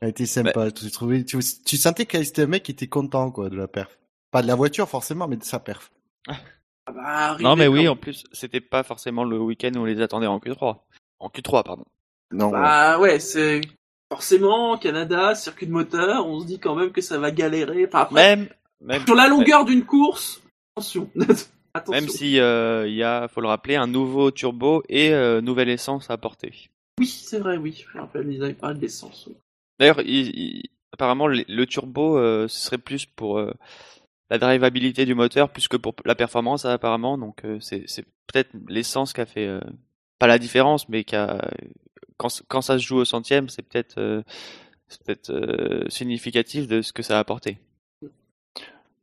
Elle était sympa. Tu, trouvais- tu, tu sentais que c'était un mec qui était content, quoi, de la perf. Pas de la voiture, forcément, mais de sa perf. Ah bah, Non mais oui, en plus, c'était pas forcément le week-end où on les attendait en Q3. En Q3, pardon. Non, ouais. Bah ouais, c'est forcément Canada, circuit de moteur, on se dit quand même que ça va galérer. Enfin, après, Même même sur la longueur d'une course, attention. attention. même si euh, il y a, faut le rappeler, un nouveau turbo et euh, nouvelle essence à apporter. Oui, c'est vrai, oui. Je rappelle, ils avaient parlé de l'essence. D'ailleurs, il- il- apparemment, le, le turbo, euh, ce serait plus pour euh, la drivabilité du moteur plus que pour la performance, apparemment. Donc, euh, c'est peut-être l'essence qui a fait pas la différence, mais qui quand, quand ça se joue au centième, c'est peut-être significatif de ce que ça a apporté.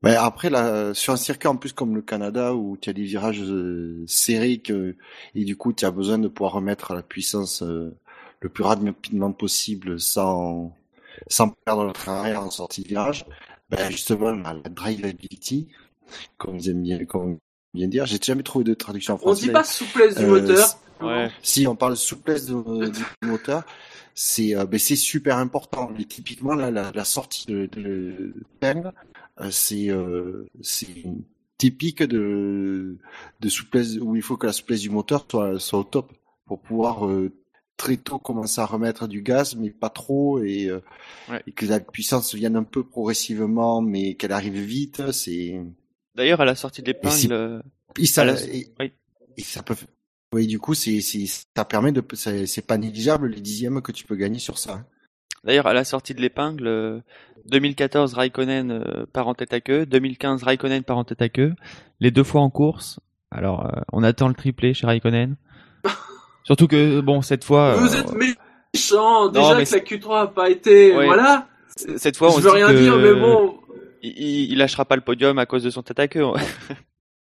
Mais après, là, sur un circuit en plus comme le Canada où tu as des virages euh, serrés que, et du coup tu as besoin de pouvoir remettre la puissance, euh, le plus rapidement possible sans sans perdre le train arrière en sortie de virage. Ben justement la, la drivability, comme ils aiment bien, comme bien dire, j'ai jamais trouvé de traduction en On français. dit pas souplesse du Euh, moteur. Ouais. Si on parle de souplesse de- du moteur, c'est euh, ben, c'est super important. Mais typiquement là, la, la sortie de, de Peng, euh, c'est euh, c'est typique de de souplesse où il faut que la souplesse du moteur soit soit au top pour pouvoir euh, très tôt commencer à remettre du gaz, mais pas trop et, euh, Ouais. et que la puissance vienne un peu progressivement, mais qu'elle arrive vite. C'est D'ailleurs, à la sortie de l'épingle, euh, et ça, À la- et, oui. et ça peut. Oui, du coup, c'est, ça permet de, c'est c'est pas négligeable les dixièmes que tu peux gagner sur ça. D'ailleurs, à la sortie de l'épingle, euh, 2014, Raikkonen euh, part en tête à queue, 2015, Raikkonen part en tête à queue, les deux fois en course. Alors, euh, on attend le triplé chez Raikkonen. Surtout que, bon, cette fois, Vous euh, êtes méchants. Déjà mais que la Q3 a pas été, Ouais. voilà. cette fois, on je veux dit rien que dire, mais bon. il, il- lâchera pas le podium à cause de son tête à queue.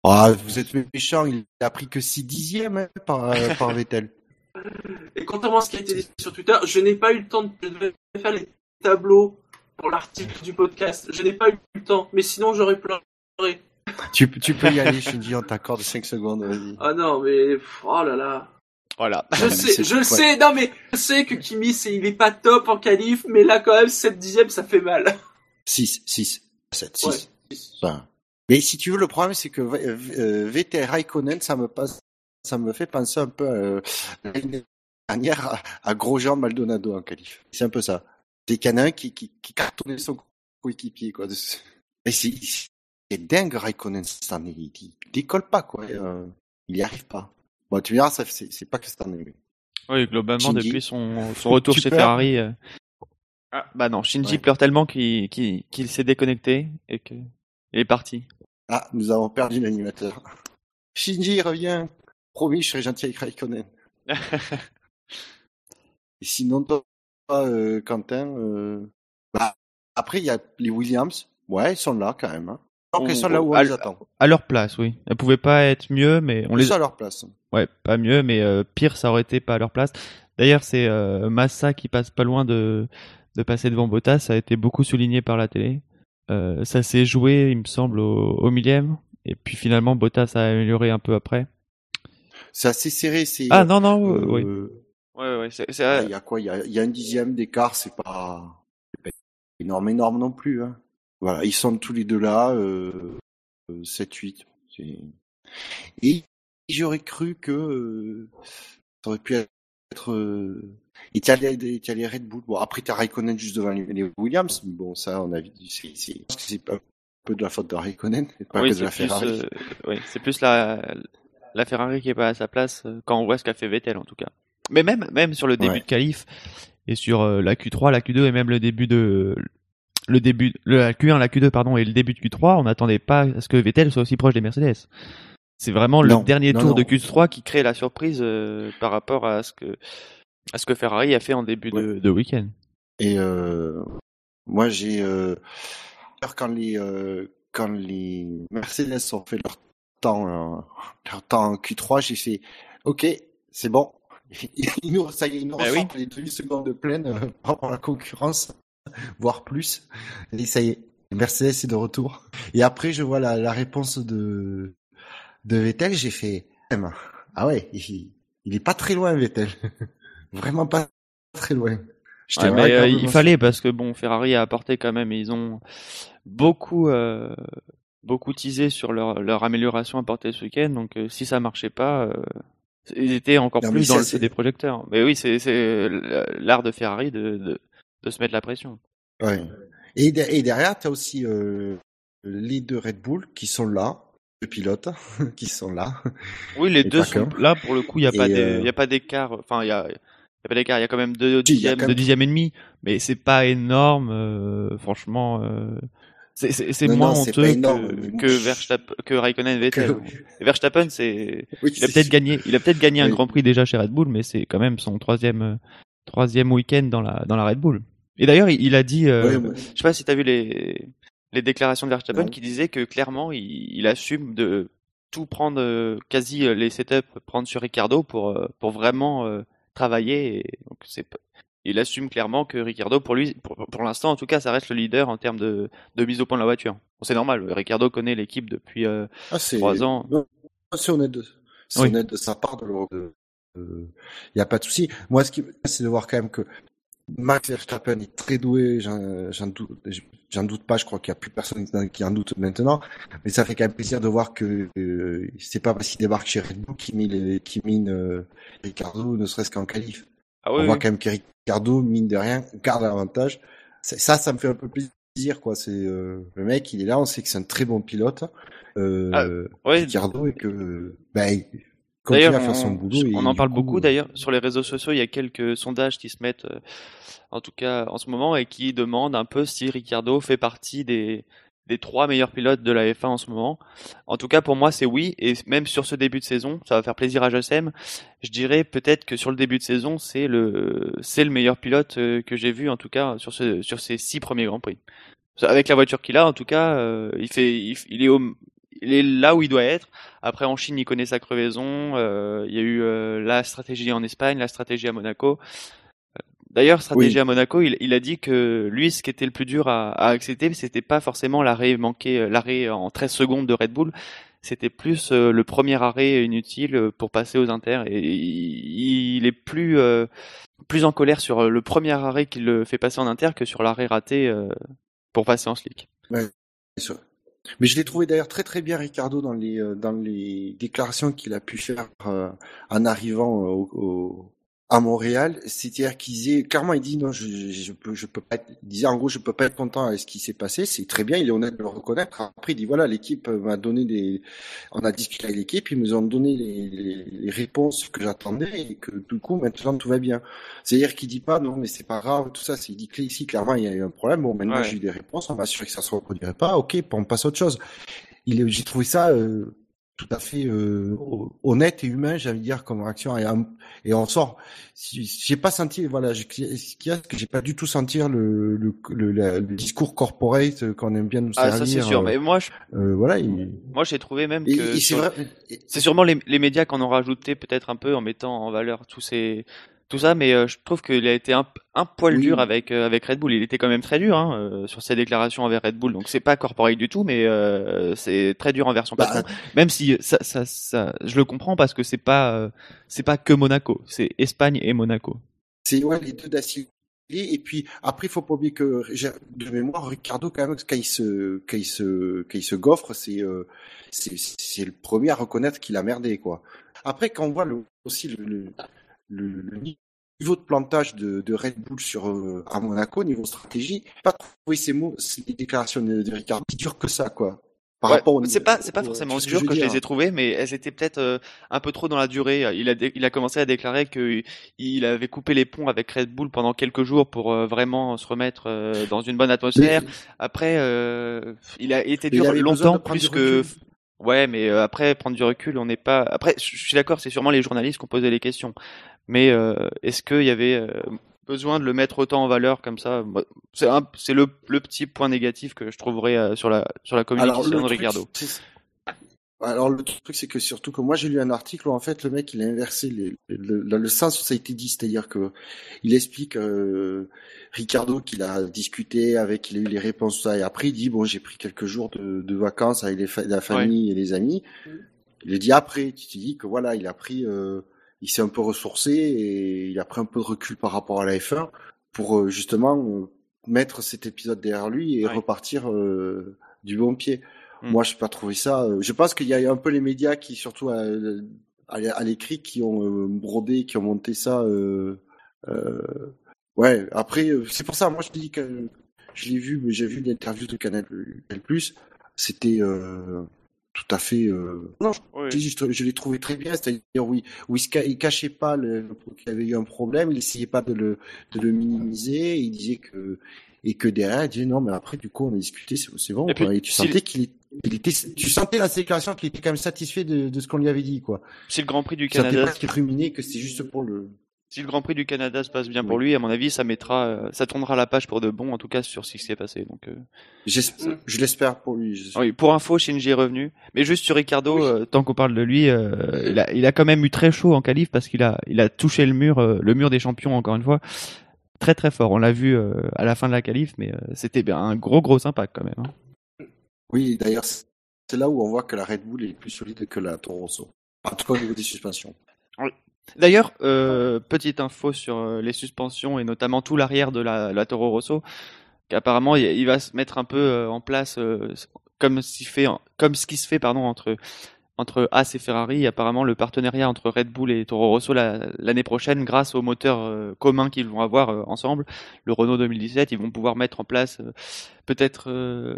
Ah, vous êtes méchant, il a pris que 6 dixièmes hein, par, euh, par Vettel. Et contrairement à ce qui a été dit sur Twitter, je n'ai pas eu le temps de je devais faire les tableaux pour l'article du podcast. Je n'ai pas eu le temps, mais sinon j'aurais pleuré. tu, tu peux y aller, Shinji, on t'accorde 5 secondes, vas-y. Ah non, mais oh là là. Voilà. Je mais sais, je le ouais. sais, non mais je sais que Kimi c'est il est pas top en qualif, mais là quand même 7 dixièmes ça fait mal. 6, 6, 7, 6. Ouais. Enfin, mais si tu veux, le problème, c'est que euh, euh, Vettel Raikkonen, ça me passe, ça me fait penser un peu euh, l'année dernière à, à Grosjean Maldonado en qualif. C'est un peu ça. Des canins qui, qui, qui cartonnaient son coéquipier, quoi. Et c'est, dingue, Raikkonen, cette année. Il, il décolle pas, quoi. Euh, il y arrive pas. Bon, tu verras, c'est, pas que cette année. Oui, globalement, Shinji. depuis son, son retour chez pleures Ferrari. euh, Ah, bah non, Shinji Ouais. pleure tellement qu'il qu'il- qu'il s'est déconnecté et que il est parti. Ah, nous avons perdu l'animateur. Shinji, reviens. Promis, je serai gentil avec Raikkonen. Et sinon, toi, euh, Quentin, euh, bah, après, il y a les Williams. Ouais, ils sont là quand même. Hein. Donc, On- ils sont là où on à les attend. À leur place, oui. Elles pouvaient pas être mieux, mais on les à leur place. Ouais, pas mieux, mais euh, pire, ça aurait été pas à leur place. D'ailleurs, c'est euh, Massa qui passe pas loin de, de passer devant Bottas. Ça a été beaucoup souligné par la télé. Ça s'est joué, il me semble, au, au millième. Et puis finalement, Bottas a amélioré un peu après. C'est assez serré. C'est, Ah non, non, euh, oui. euh, Ouais, ouais, c'est, c'est- Il y a quoi? Il y a, il y a un dixième d'écart. C'est pas, c'est pas énorme, énorme non plus. Hein. Voilà, ils sont tous les deux là. Euh, 7-8. C'est... Et j'aurais cru que euh, ça aurait pu être... Euh... Et t'as les, t'as les Red Bull. Bon, après t'as Raikkonen juste devant les, Williams. mais Bon, ça, on a vu. C'est, c'est, c'est un peu de la faute de Raikkonen, et pas oui, que de c'est la plus, Ferrari. euh, oui, c'est plus la, la Ferrari qui est pas à sa place euh, quand on voit ce qu'a fait Vettel en tout cas. Mais même, même sur le début Ouais. de qualif et sur euh, la Q3, la Q2 et même le début de le début le la Q1, la Q2 pardon et le début de Q3, on n'attendait pas à ce que Vettel soit aussi proche des Mercedes. C'est vraiment Non, le dernier non, tour non. de Q3 qui crée la surprise euh, par rapport à ce que à ce que Ferrari a fait en début de, de week-end. Et euh, moi, j'ai euh, quand les quand les Mercedes ont fait leur temps euh, leur temps en Q3, j'ai fait OK, c'est bon. Ils nous ça y est, ils nous Ben les demi secondes pleines euh, par rapport à la concurrence, voire plus. Et ça y est, Mercedes est de retour. Et après, je vois la, la réponse de de Vettel, j'ai fait ah ouais, il, il est pas très loin Vettel, vraiment pas très loin. J'étais Ouais, mais euh, il fallait parce que bon, Ferrari a apporté quand même, ils ont beaucoup, euh, beaucoup teasé sur leur, leur amélioration apportée ce week-end. Donc, euh, si ça marchait pas, euh, ils étaient encore Non, plus dans le feu des projecteurs. Mais oui, c'est, c'est l'art de Ferrari de, de, de se mettre la pression. Ouais. Et, de- et derrière, tu as aussi euh, les deux Red Bull qui sont là, deux pilotes qui sont là. Oui, les Et deux sont là pour le coup. Il y a euh, a pas d'écart. Enfin, il y a, il y a pas d'écart. Il y a quand même deux Si, dixièmes, quand même- deux dixièmes et demi, mais c'est pas énorme. euh, franchement, euh, c'est, moins non, honteux que, Verstappen, que Raikkonen, Vettel. Que- Verstappen, c'est, Oui, il a peut-être gagné, il a peut-être gagné un Oui. Grand Prix déjà chez Red Bull, mais c'est quand même son troisième, troisième week-end dans la, dans la Red Bull. Et d'ailleurs, il, il a dit, euh, ouais. je sais pas si t'as vu les, les déclarations de Verstappen Non. qui disaient que clairement, il, il assume de tout prendre, euh, quasi euh, les setups, prendre sur Ricardo pour, euh, pour vraiment euh, travailler. Et donc c'est il assume clairement que Ricardo, pour lui, pour, pour l'instant en tout cas, ça reste le leader en termes de, de mise au point de la voiture. Bon, c'est normal, Ricardo connaît l'équipe depuis euh, Ah, c'est trois ans. non, c'est honnête de, c'est Oui. honnête de sa part il y a pas de souci. Moi, ce qui, me- c'est de voir quand même que Max Verstappen est très doué, j'en, doute, j'en doute pas, je crois qu'il y a plus personne qui en doute maintenant, mais ça fait quand même plaisir de voir que euh, c'est pas parce qu'il débarque chez Red Bull qu'il mine, qu'il mine euh, Ricardo, ne serait-ce qu'en qualif. Ah On voit oui. quand même que Ricardo, mine de rien, garde l'avantage. Ça, ça me fait un peu plaisir, quoi. C'est euh, le mec, il est là, on sait que c'est un très bon pilote, euh, Ah, ouais. Ricardo, et que ben, il continue D'ailleurs, à faire on, son boulot. et on en parle coup, beaucoup d'ailleurs sur les réseaux sociaux. Il y a quelques sondages qui se mettent, euh, en tout cas en ce moment, et qui demandent un peu si Ricardo fait partie des des trois meilleurs pilotes de la F1 en ce moment. En tout cas, pour moi, c'est oui. Et même sur ce début de saison, ça va faire plaisir à Jassem. Je dirais peut-être que sur le début de saison, c'est le c'est le meilleur pilote euh, que j'ai vu en tout cas sur ce sur ces six premiers grands prix. Avec la voiture qu'il a, en tout cas, euh, il fait il, est au il est là où il doit être. Après, en Chine, il connaît sa crevaison. Euh, il y a eu la stratégie en Espagne, la stratégie à Monaco. D'ailleurs, stratégie Oui. à Monaco, il, il a dit que lui, ce qui était le plus dur à, à accepter, c'était pas forcément l'arrêt manqué, euh, l'arrêt en 13 secondes de Red Bull. C'était plus euh, le premier arrêt inutile euh, pour passer aux inters. Et il, il est plus euh, plus en colère sur le premier arrêt qu'il le fait passer en inter que sur l'arrêt raté euh, pour passer en slick. sûr. Mais je l'ai trouvé d'ailleurs très très bien Ricardo dans les dans les déclarations qu'il a pu faire euh, en arrivant au, au- à Montréal. C'est-à-dire qu'il disait clairement, il dit non, je, je, je peux je peux pas. Être, il disait en gros, je peux pas être content avec ce qui s'est passé. C'est très bien, il est honnête de le reconnaître. Après, il dit voilà, l'équipe m'a donné des, on a discuté avec l'équipe, ils nous ont donné les, les, les réponses que j'attendais et que du coup maintenant tout va bien. C'est-à-dire qu'il dit pas non mais c'est pas grave tout ça. C'est il dit que ici clairement il y a eu un problème. Bon maintenant Ouais. j'ai eu des réponses, on m'a assuré que ça se reproduirait pas. Ok, on passe à autre chose. Il est- j'ai trouvé ça euh, tout à fait euh, honnête et humain, j'allais dire comme réaction et, et on sort. J'ai pas senti voilà, ce qu'il y a, c'est que j'ai pas du tout senti le le, le, discours corporate qu'on aime bien nous Ah, servir. ça c'est sûr. euh, Mais moi, je, euh, voilà. il- moi, j'ai trouvé même que c'est sur- vrai. sûrement les, les médias qui en rajouté peut-être un peu en mettant en valeur tous ces tout ça, mais euh, je trouve qu'il a été un, un poil Oui. dur avec euh, avec Red Bull. Il était quand même très dur hein, euh, sur ses déclarations avec Red Bull. Donc c'est pas corporate du tout, mais c'est très dur envers son Bah, patron. Même si ça, ça, ça, je le comprends parce que c'est pas c'est pas que Monaco, c'est Espagne et Monaco. C'est ouais, les deux d'affilée. Et puis après, il faut pas oublier que de mémoire, Ricardo quand même, quand il se, quand il se, quand il se gaufre, c'est, euh, c'est, c'est le premier à reconnaître qu'il a merdé quoi. Après, quand on voit le, aussi le, le, le, le niveau de plantage de, de Red Bull sur euh, à Monaco, niveau stratégie, pas trouvé ces mots, les déclarations de, de Ricardo si dures que ça quoi. Par Ouais, rapport au c'est pas c'est pas forcément dur que, je les ai trouvées, mais elles étaient peut-être euh, un peu trop dans la durée. Il a il a commencé à déclarer que il avait coupé les ponts avec Red Bull pendant quelques jours pour euh, vraiment se remettre euh, dans une bonne atmosphère. Mais- Après, euh, il a été dur longtemps plus que. recul. Ouais, mais euh, après prendre du recul, on n'est pas. Après, je suis d'accord, c'est sûrement les journalistes qui ont posé les questions. Mais euh, est-ce qu'il y avait euh, besoin de le mettre autant en valeur comme ça? C'est un- c'est le, le petit point négatif que je trouverais euh, sur la sur la communication Alors, de Ricardo. Alors le truc c'est que surtout que moi j'ai lu un article où en fait le mec il a inversé les- le, le, le sens où ça a été dit, c'est-à-dire que il explique euh, Ricardo qu'il a discuté avec, qu'il a eu les réponses ça et après il dit bon j'ai pris quelques jours de, de vacances avec les fa- la famille et les amis. Il a dit après tu te dis que voilà il a pris, euh, il s'est un peu ressourcé et il a pris un peu de recul par rapport à la F1 pour euh, justement euh, mettre cet épisode derrière lui et Ouais. repartir euh, du bon pied. Mm. Moi, je n'ai pas trouvé ça. Je pense qu'il y a un peu les médias qui, surtout à, à, à l'écrit, qui ont euh, brodé, qui ont monté ça. Euh, ouais. Après, c'est pour ça. Moi, je dis que je l'ai vu, mais j'ai vu l'interview de Canal Plus. C'était euh, tout à fait. Euh... Non, je, Oui. je, je l'ai trouvé très bien. C'est-à-dire, oui, où il, se ca- il cachait pas le, qu'il avait eu un problème. Il essayait pas de le, de le minimiser. Il disait que et que derrière, il disait non, mais après, du coup, on a discuté, c'est c'est bon. Et quoi. puis, Et tu si- sentais qu'il il était, tu sentais la déclaration qu'il était quand même satisfait de, de ce qu'on lui avait dit, quoi. C'est le Grand Prix du Canada. pas qu'il ruminait, que c'était juste pour le. Si le Grand Prix du Canada se passe bien pour lui, à mon avis, ça mettra, euh, ça tournera la page pour de bon, en tout cas sur ce qui s'est passé. Donc, euh, J'espère-. Je l'espère pour lui. oui, pour info, Shinji est revenu. Mais juste sur Ricardo, Oui. euh, tant qu'on parle de lui, euh, il, a, il a quand même eu très chaud en qualif parce qu'il a, il a touché le mur, le mur des champions encore une fois, très très fort. On l'a vu à la fin de la qualif, mais c'était bien un gros gros impact quand même. hein. Oui, d'ailleurs, c'est là où on voit que la Red Bull est plus solide que la Toro Rosso. En tout cas, au niveau des suspensions. D'ailleurs, euh, petite info sur euh, les suspensions et notamment tout l'arrière de la, la Toro Rosso, qu'apparemment il, va se mettre un peu euh, en place comme ce qui fait, comme ce qui se fait pardon entre entre Haas et Ferrari. Apparemment, le partenariat entre Red Bull et Toro Rosso la- l'année prochaine, grâce au moteur euh, commun qu'ils vont avoir euh, ensemble, le Renault 2017, ils vont pouvoir mettre en place euh, peut-être Euh,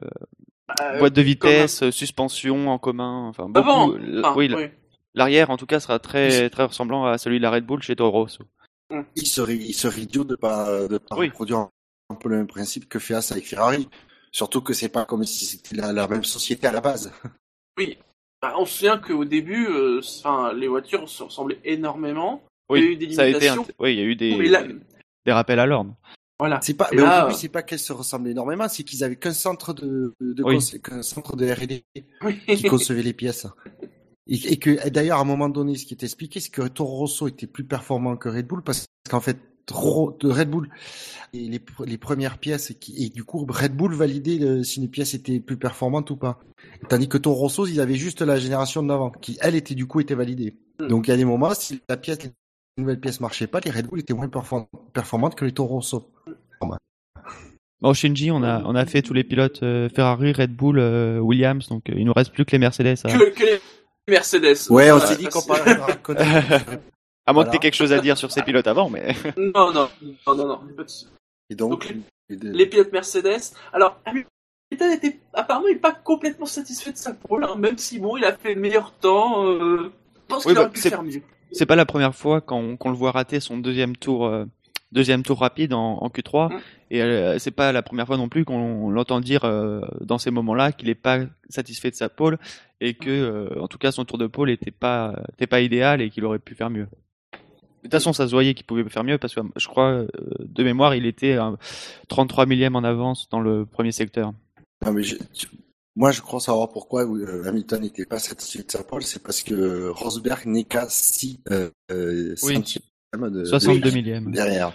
boîte de vitesse, suspension en commun, enfin beaucoup. Avant, Enfin, oui, oui. L'arrière en tout cas sera très très ressemblant à celui de la Red Bull chez Toro Rosso. Il serait, il serait idiot de pas, de pas Oui. reproduire un peu le même principe que fait Haas avec Ferrari. Surtout que c'est pas comme si c'était la, la même société à la base. Bah, on se souvient qu'au début, euh, enfin, les voitures se ressemblaient énormément. Oui, Il y a eu des ça a été un- limitations. oui, il y a eu des, là- des rappels à l'ordre. Voilà. C'est pas, Et mais là, au début, euh, c'est pas qu'elles se ressemblaient énormément, c'est qu'ils avaient qu'un centre de, de Oui. qu'un centre de R&D Oui. qui concevait les pièces. Et, et que, d'ailleurs, à un moment donné, ce qui est expliqué, c'est que Toro Rosso était plus performant que Red Bull parce qu'en fait, de Red Bull, et les, pr- les premières pièces, qui, et du coup, Red Bull validait le- si une pièce était plus performante ou pas. Tandis que Toro Rosso, ils avaient juste la génération d'avant, qui, elle, était du coup, était validée. Hmm. Donc, il y a des moments, si la pièce, la nouvelle pièce marchait pas, les Red Bull étaient moins perform- performantes que les Toro Rosso. Bon, Shinji, on a, on a fait tous les pilotes euh, Ferrari, Red Bull, euh, Williams, donc euh, il nous reste plus que les Mercedes. À, que, que les Mercedes. Ouais, on s'est dit qu'on parlerait de Raikkonen. à moins que t'aies quelque chose à dire sur ces pilotes avant, mais Non, non, non, non, non. Et donc, Donc, les pilotes Mercedes. Alors, Hamilton était apparemment il pas complètement satisfait de sa pole, hein, même si bon, il a fait le meilleur temps. Euh, je pense Oui, qu'il aurait bah, pu c'est- faire mieux. c'est pas la première fois qu'on qu'on le voit rater son deuxième tour, euh, deuxième tour rapide en, en Q3, Mm. et euh, c'est pas la première fois non plus qu'on l'entend dire euh, dans ces moments-là qu'il est pas satisfait de sa pole et que, euh, en tout cas, son tour de pole était pas, était pas idéal et qu'il aurait pu faire mieux. De toute façon, ça se voyait qu'il pouvait faire mieux parce que je crois, euh, de mémoire, il était à 33 millième en avance dans le premier secteur. Non, mais je- tu- moi, je crois savoir pourquoi euh, Hamilton n'était pas satisfait de sa pole. C'est parce que Rosberg n'est qu'à 6 euh, euh, Oui. centièmes de, 62 de- millième. derrière.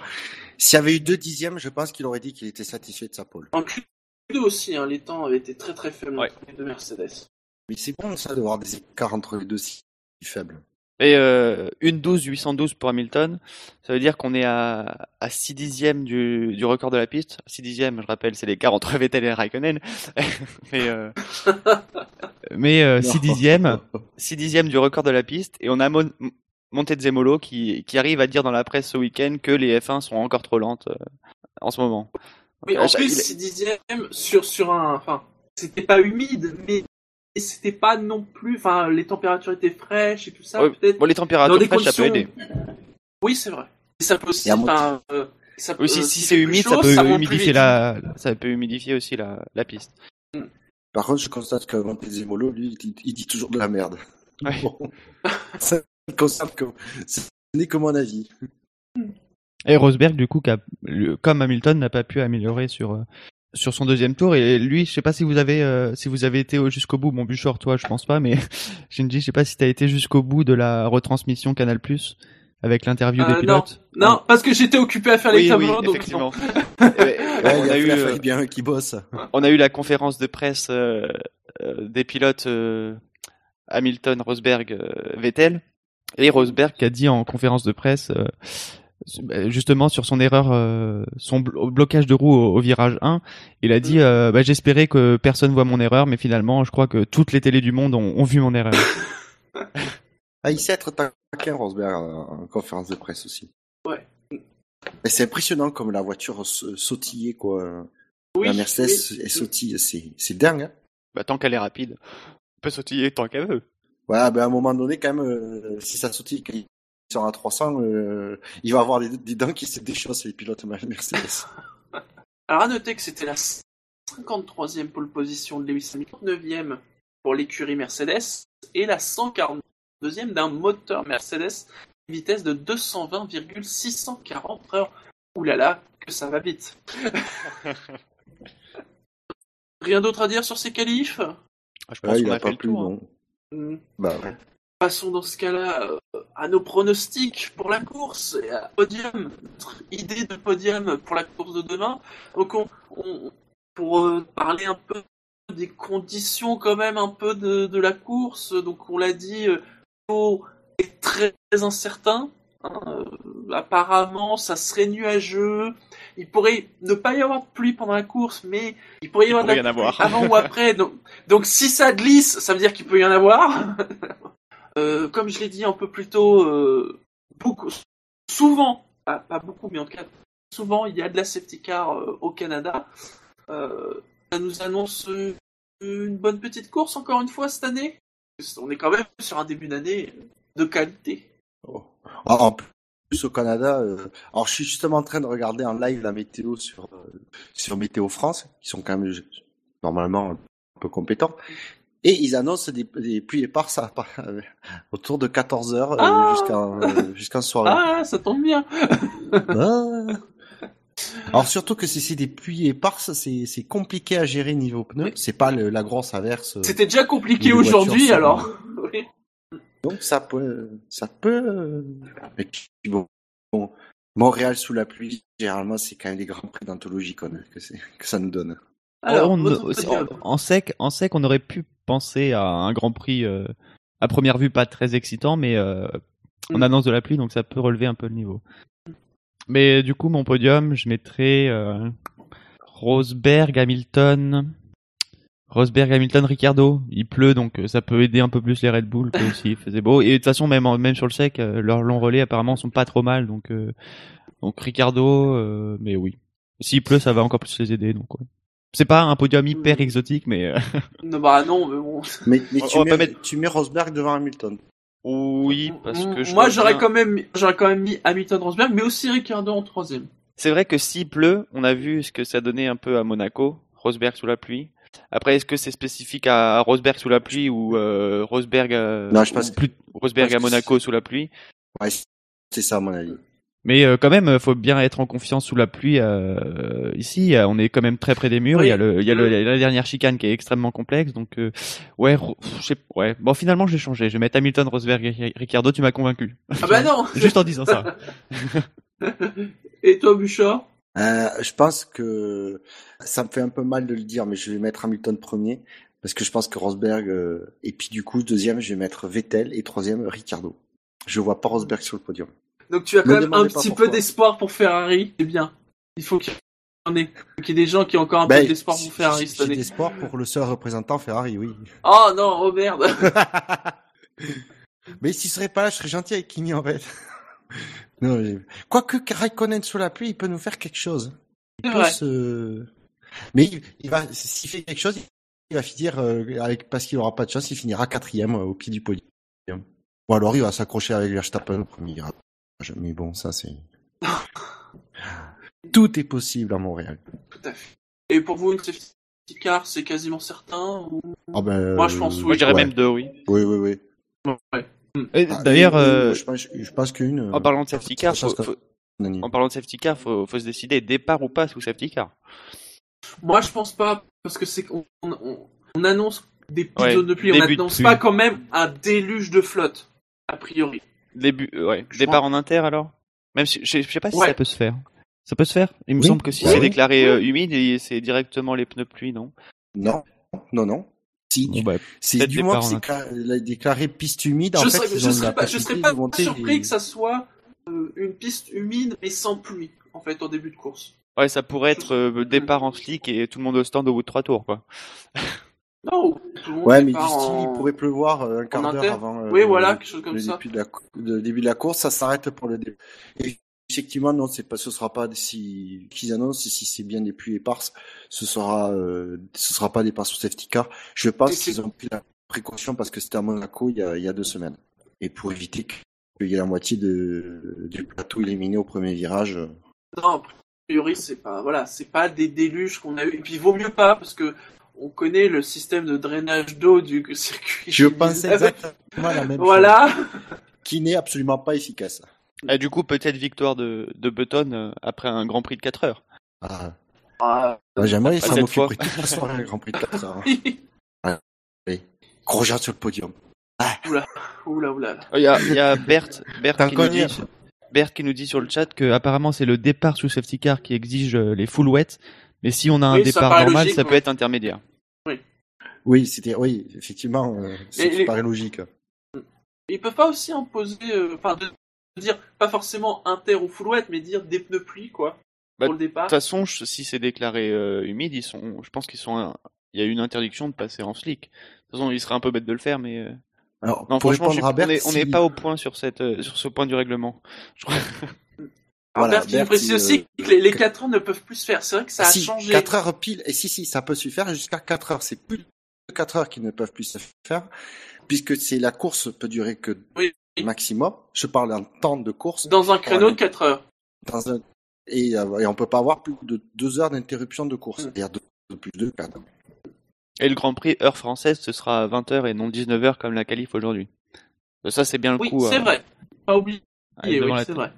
S'il y avait eu deux dixièmes, je pense qu'il aurait dit qu'il était satisfait de sa pole. En Q2 aussi, hein, les temps avaient été très très faibles Ouais. entre les deux Mercedes. Mais c'est bon ça de voir des écarts entre les deux si faibles. Et euh, une 12 812 pour Hamilton, ça veut dire qu'on est à, à 6 dixièmes du, du record de la piste. 6 dixièmes, je rappelle, c'est l'écart entre Vettel et Raikkonen. mais euh, mais euh, 6 dixièmes, 6 dixièmes du record de la piste. Et on a Mon Montezemolo qui, qui arrive à dire dans la presse ce week-end que les F1 sont encore trop lentes euh, en ce moment. Oui, Euh, en plus, il- 6 dixièmes sur, sur un. Enfin, c'était pas humide, mais c'était pas non plus. Enfin, les températures étaient fraîches et tout ça. Ouais, Peut-être bon, les dans températures des fraîches, ça peut conditions. aider. Oui, c'est vrai. Et ça peut aussi. Enfin, euh, ça peut- Aussi, euh, si c'est humide, chaud, ça peut humidifier la, ça peut humidifier aussi la, la piste. Par contre, je constate que Montezemolo, lui, il, dit- il dit toujours de la merde. Ouais. Bon. ça me concerne que ce n'est que mon avis. Et Rosberg, du coup, qui a- le- comme Hamilton, n'a pas pu améliorer sur euh, sur son deuxième tour. Et lui, je sais pas si vous avez euh, si vous avez été au- jusqu'au bout. Bon, Buchor, toi, je pense pas, mais Shinji, je sais pas si t'as été jusqu'au bout de la retransmission Canal Plus avec l'interview Euh, des non. pilotes. Non, parce que j'étais occupé à faire les oui, oui, tableaux, donc effectivement. non. Ouais, on il a a eu, euh, bien qui bosse. on a eu la conférence de presse euh, euh, des pilotes euh, Hamilton, Rosberg, euh, Vettel, et Rosberg qui a dit en conférence de presse euh, bah, justement sur son erreur, euh, son blo- blocage de roue au, au virage 1, il a dit euh, bah, j'espérais que personne voit mon erreur, mais finalement je crois que toutes les télés du monde ont, ont vu mon erreur. Ah, il sait être taquin, Rosberg, en en conférence de presse aussi. Ouais. Et c'est impressionnant comme la voiture sa- sautillait, quoi. Oui, la Mercedes, oui. elle sautille, c'est, dingue, hein. bah, tant qu'elle est rapide, on peut sautiller tant qu'elle veut. Voilà, ben à un moment donné, quand même, euh, si ça sautille, quand ils sont à 300, euh, il va avoir des, des dents qui se déchaussent, les pilotes Mercedes. Alors à noter que c'était la 53e pole position de Lewis Hamilton, 9e pour l'écurie Mercedes et la 142e d'un moteur Mercedes vitesse de 220,640 heures. Ouh là là, que ça va vite. Rien d'autre à dire sur ces qualifs? Ah, Je pense Ouais, il qu'on a a fait pas le plu, tour. hein. non. Hmm. Bah ouais. Passons dans ce cas-là euh, à nos pronostics pour la course et à podium, notre idée de podium pour la course de demain. Donc on, on- pour euh, parler un peu des conditions quand même un peu de, de la course, donc on l'a dit, euh, est très, incertain. hein, apparemment, ça serait nuageux. Il pourrait ne pas y avoir de pluie pendant la course, mais il pourrait y Il avoir de pourrait la y en avoir. avant ou après. Donc, donc si ça glisse, ça veut dire qu'il peut y en avoir. Euh, comme je l'ai dit un peu plus tôt, euh, beaucoup, souvent, pas, pas beaucoup, mais en tout cas, souvent, il y a de la safety car euh, au Canada. Euh, ça nous annonce une bonne petite course encore une fois cette année. On est quand même sur un début d'année de qualité. Oh. En plus, au Canada, euh, alors je suis justement en train de regarder en live la météo sur euh, sur Météo France, qui sont quand même je- normalement un peu compétents, et ils annoncent des, des pluies éparses à euh, autour de 14 heures euh, Ah jusqu'à euh, jusqu'en soirée. Ah, ça tombe bien. Ah. Alors surtout que si c'est des pluies éparses, c'est compliqué à gérer niveau pneus. C'est pas le- la grosse averse. euh, C'était déjà compliqué aujourd'hui, alors. Oui. Donc ça peut, ça peut. euh, Et puis bon, bon, Montréal sous la pluie, généralement c'est quand même des grands prix d'anthologie que, ça nous donne. Alors, on- en, en sec, en sec, on aurait pu penser à un Grand Prix euh, à première vue pas très excitant, mais euh, on Mm. annonce de la pluie, donc ça peut relever un peu le niveau. Mais du coup, mon podium, je mettrais euh, Rosberg, Hamilton, Rosberg, Hamilton, Ricardo. Il pleut, donc euh, ça peut aider un peu plus les Red Bull que s'il faisait beau. Et de toute façon, même en- même sur le sec, euh, leurs longs relais apparemment sont pas trop mal, donc euh, donc Ricardo, euh, mais oui. S'il pleut, ça va encore plus les aider, donc. ouais. C'est pas un podium hyper Mm. exotique, mais euh, Non, bah non, mais bon. Mais, mais On- tu, mets, pas mettre- tu mets Rosberg devant Hamilton. Oui, parce que je Moi, j'aurais bien- quand même, mis- j'aurais quand même mis Hamilton Rosberg, mais aussi Ricardo en troisième. C'est vrai que s'il pleut, on a vu ce que ça donnait un peu à Monaco, Rosberg sous la pluie. Après, est-ce que c'est spécifique à Rosberg sous la pluie ou euh, Rosberg, à... Non, je pense ou plus... Rosberg je à pense Monaco sous la pluie? Ouais, c'est ça à mon avis. mais euh, quand même, euh, faut bien être en confiance sous la pluie. euh, ici, euh, on est quand même très près des murs. Oui. Il y a le, il y a le- il y a la dernière chicane qui est extrêmement complexe, donc euh, ouais, je sais, ouais. Bon, finalement, j'ai changé. Je vais mettre Hamilton, Rosberg, et Ricardo. Tu m'as convaincu. Ah bah non. Juste en disant ça. Et toi, Bouchard? Euh, je pense que ça me fait un peu mal de le dire, mais je vais mettre Hamilton premier parce que je pense que Rosberg euh, et puis du coup deuxième je vais mettre Vettel et troisième Ricardo. Je vois pas Rosberg sur le podium. Donc tu as quand Me même un petit peu d'espoir pour Ferrari. C'est bien. Il faut qu'il y en ait. Il faut qu'il y ait des gens qui ont encore un Ben, peu d'espoir pour Ferrari cette année. d'espoir pour le seul représentant Ferrari, oui. Oh non, oh merde. mais s'il serait pas là, je serais gentil avec Kimi en fait. Non, quoique Raikkonen sous la pluie, il peut nous faire quelque chose. Il C'est peut vrai. se- Mais il, il va, s'il fait quelque chose, il va finir euh, avec parce qu'il aura pas de chance, il finira quatrième euh, au pied du podium. Ou alors il va s'accrocher avec Verstappen au premier. Mais bon, ça c'est. Tout est possible à Montréal. Tout à fait. Et pour vous, une safety car, c'est quasiment certain ou... Ah ben, Moi, je pense, oui. Moi, je dirais ouais. même deux, oui. Oui, oui, oui. Ouais. Et Ah, D'ailleurs, euh, je pense, qu'une. En parlant de safety car, faut, faut- en parlant de safety car, faut, faut se décider départ ou pas sous safety car. Moi, je pense pas, parce que c'est qu'on on, on annonce des petites Ouais, zones de pluie, on de n'annonce pas quand même un déluge de flotte, a priori. Début, euh, ouais. Je Départ en inter alors? Même si, je, je sais pas si Ouais. ça peut se faire. Ça peut se faire? Il me Oui. semble que si Ouais, c'est déclaré euh, humide c'est directement les pneus pluie, non? Non, non, non. Si, Bon, bah, c'est du que en c'est la- déclaré piste humide. En je serais, je serais pas, je serais surpris des- que ça soit euh, une piste humide mais sans pluie, en fait, en début de course. Ouais, ça pourrait être euh, départ en slick et tout le monde au stand au bout de trois tours, quoi. Non, tout le monde Ouais, mais du style, en- il pourrait pleuvoir euh, un quart d'heure avant. euh, Oui, le- voilà, quelque chose comme le ça. début de la, début de la course, ça s'arrête pour le début. Et effectivement, non, c'est pas, ce sera pas si qu'ils annoncent si c'est bien des pluies éparses, ce sera, euh, ce sera pas des passes au safety car. Je pense qu'ils ont pris la précaution parce que c'était à Monaco il y a, il y a deux semaines et pour éviter qu'il y ait la moitié de, du plateau éliminé au premier virage. euh, Non, a priori, c'est pas, voilà, c'est pas des déluges qu'on a eu. Et puis, il vaut mieux pas, parce que on connaît le système de drainage d'eau du circuit. Je pensais exactement la même chose. Voilà. qui n'est absolument pas efficace. Et du coup, peut-être victoire de, de Button euh, après un Grand Prix de 4 heures. Ah, Ah, bah, J'aimerais, Pas ça cette m'occuperait fois. toute la soirée, le Grand Prix de 4 heures. hein. Grosjean sur le podium. oula, oula. Il y a, il y a Bert, Bert, qui nous dit, Bert qui nous dit sur le chat que apparemment c'est le départ sous safety car qui exige euh, les full wet. Mais si on a un Oui, départ normal, logique, ça ouais. peut être intermédiaire. Oui, c'était, oui, effectivement, euh, ça les- paraît logique. Ils peuvent pas aussi imposer, euh, enfin, dire pas forcément inter ou full wet, mais dire des pneus pluie, quoi, Bah, pour le De départ. toute façon, si c'est déclaré euh, humide, ils sont, je pense qu'ils sont, un- il y a une interdiction de passer en slick. De toute façon, il serait un peu bête de le faire, mais euh, Alors, non, franchement, je répondre à suis- Bert, on est- on n'est si- pas au point sur cette, euh, sur ce point du règlement. Je crois- voilà, Bert, qui nous Bert, précise si, aussi que les, les 4 ans ne peuvent plus se faire. C'est vrai que ça a si, changé. 4 heures pile, et si, si, ça peut se faire jusqu'à 4 heures. C'est plus de 4 heures qui ne peuvent plus se faire, puisque c'est la course peut durer que Oui. Maximum. Je parle en temps de course. Dans un créneau de Ouais. 4 heures. Dans un... et, euh, et on peut pas avoir plus de 2 heures d'interruption de course. Mm. C'est-à-dire de, de plus de 4 Et le Grand Prix heure française, ce sera à 20h et non 19h comme la qualif aujourd'hui. Ça, c'est bien le Oui, coup. c'est euh, vrai. Pas oublié, oui, c'est vrai.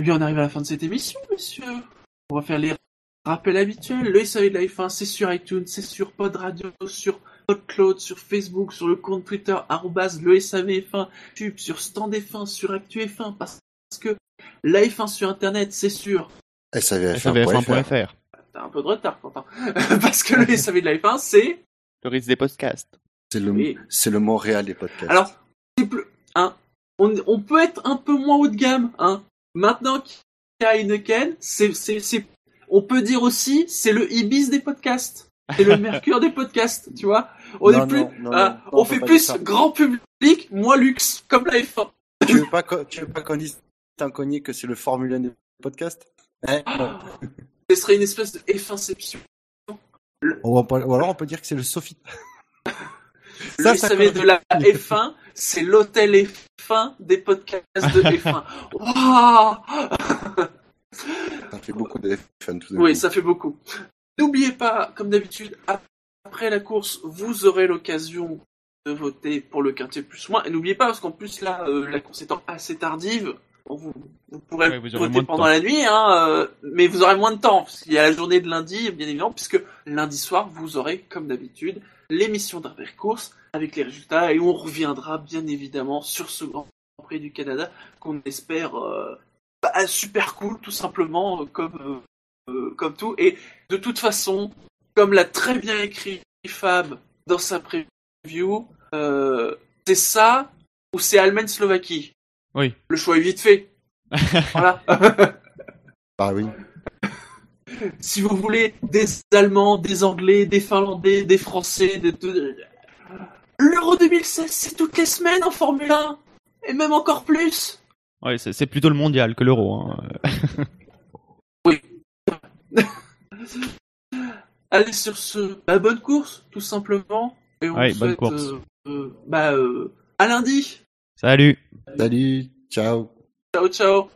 Et bien, on arrive à la fin de cette émission, messieurs. On va faire les rappels habituels. Le SAV de la F1, c'est sur iTunes, c'est sur Pod Radio, sur PodCloud, sur Facebook, sur le compte Twitter, arrobase le SAVF1, tube, sur Stand F1, sur Actu F1, parce que la F1 sur Internet, c'est sûr. SAVF1.fr. SAVF1.fr. T'as un peu de retard, Quentin. parce que le SAV de la F1, c'est... Le risque des podcasts. C'est le, Oui. c'est le Montréal des podcasts. Alors, c'est plus, hein, on, on peut être un peu moins haut de gamme, hein. Maintenant qu'il y a Heineken, c'est, c'est, c'est, on peut dire aussi, c'est le Ibis des podcasts. C'est le Mercure des podcasts, tu vois. On Non, est plus, non, non, non, on fait plus ça. grand public, moins luxe, comme la F1. tu veux pas, tu veux pas qu'on dise tant que c'est le Formule 1 des podcasts? Hein? Non. Ce serait une espèce de F1ception. ou, alors on peut dire que c'est le Sophie. Le Ça, ça SAV colle. de la F1, c'est l'hôtel F1 des podcasts de F1. Waouh Ça fait beaucoup de F1 tout d'un Oui, coup. ça fait beaucoup. N'oubliez pas, comme d'habitude, après la course, vous aurez l'occasion de voter pour le quintet plus moins. Et n'oubliez pas, parce qu'en plus là, euh, la course étant assez tardive, vous, vous pourrez Ouais, vous voter pendant la nuit, hein, euh, mais vous aurez moins de temps, parce qu'il y a la journée de lundi, bien évidemment, puisque lundi soir, vous aurez, comme d'habitude, l'émission d'Arber Course avec les résultats, et on reviendra bien évidemment sur ce Grand Prix du Canada, qu'on espère euh, bah, super cool, tout simplement, comme, euh, comme tout. Et de toute façon, comme l'a très bien écrit Fab dans sa preview, euh, c'est ça ou c'est Allemagne-Slovaquie. Oui. Le choix est vite fait. voilà. Bah oui. si vous voulez des Allemands, des Anglais, des Finlandais, des Français, des... de- l'Euro 2016, c'est toutes les semaines en Formule 1 et même encore plus. Ouais, c'est c'est plutôt le mondial que l'euro. Hein. Allez sur ce, bah, bonne course, tout simplement. Et on Ouais, vous bonne souhaite, course. euh, euh, bah, euh, à lundi. Salut Salut, ciao. Ciao, ciao.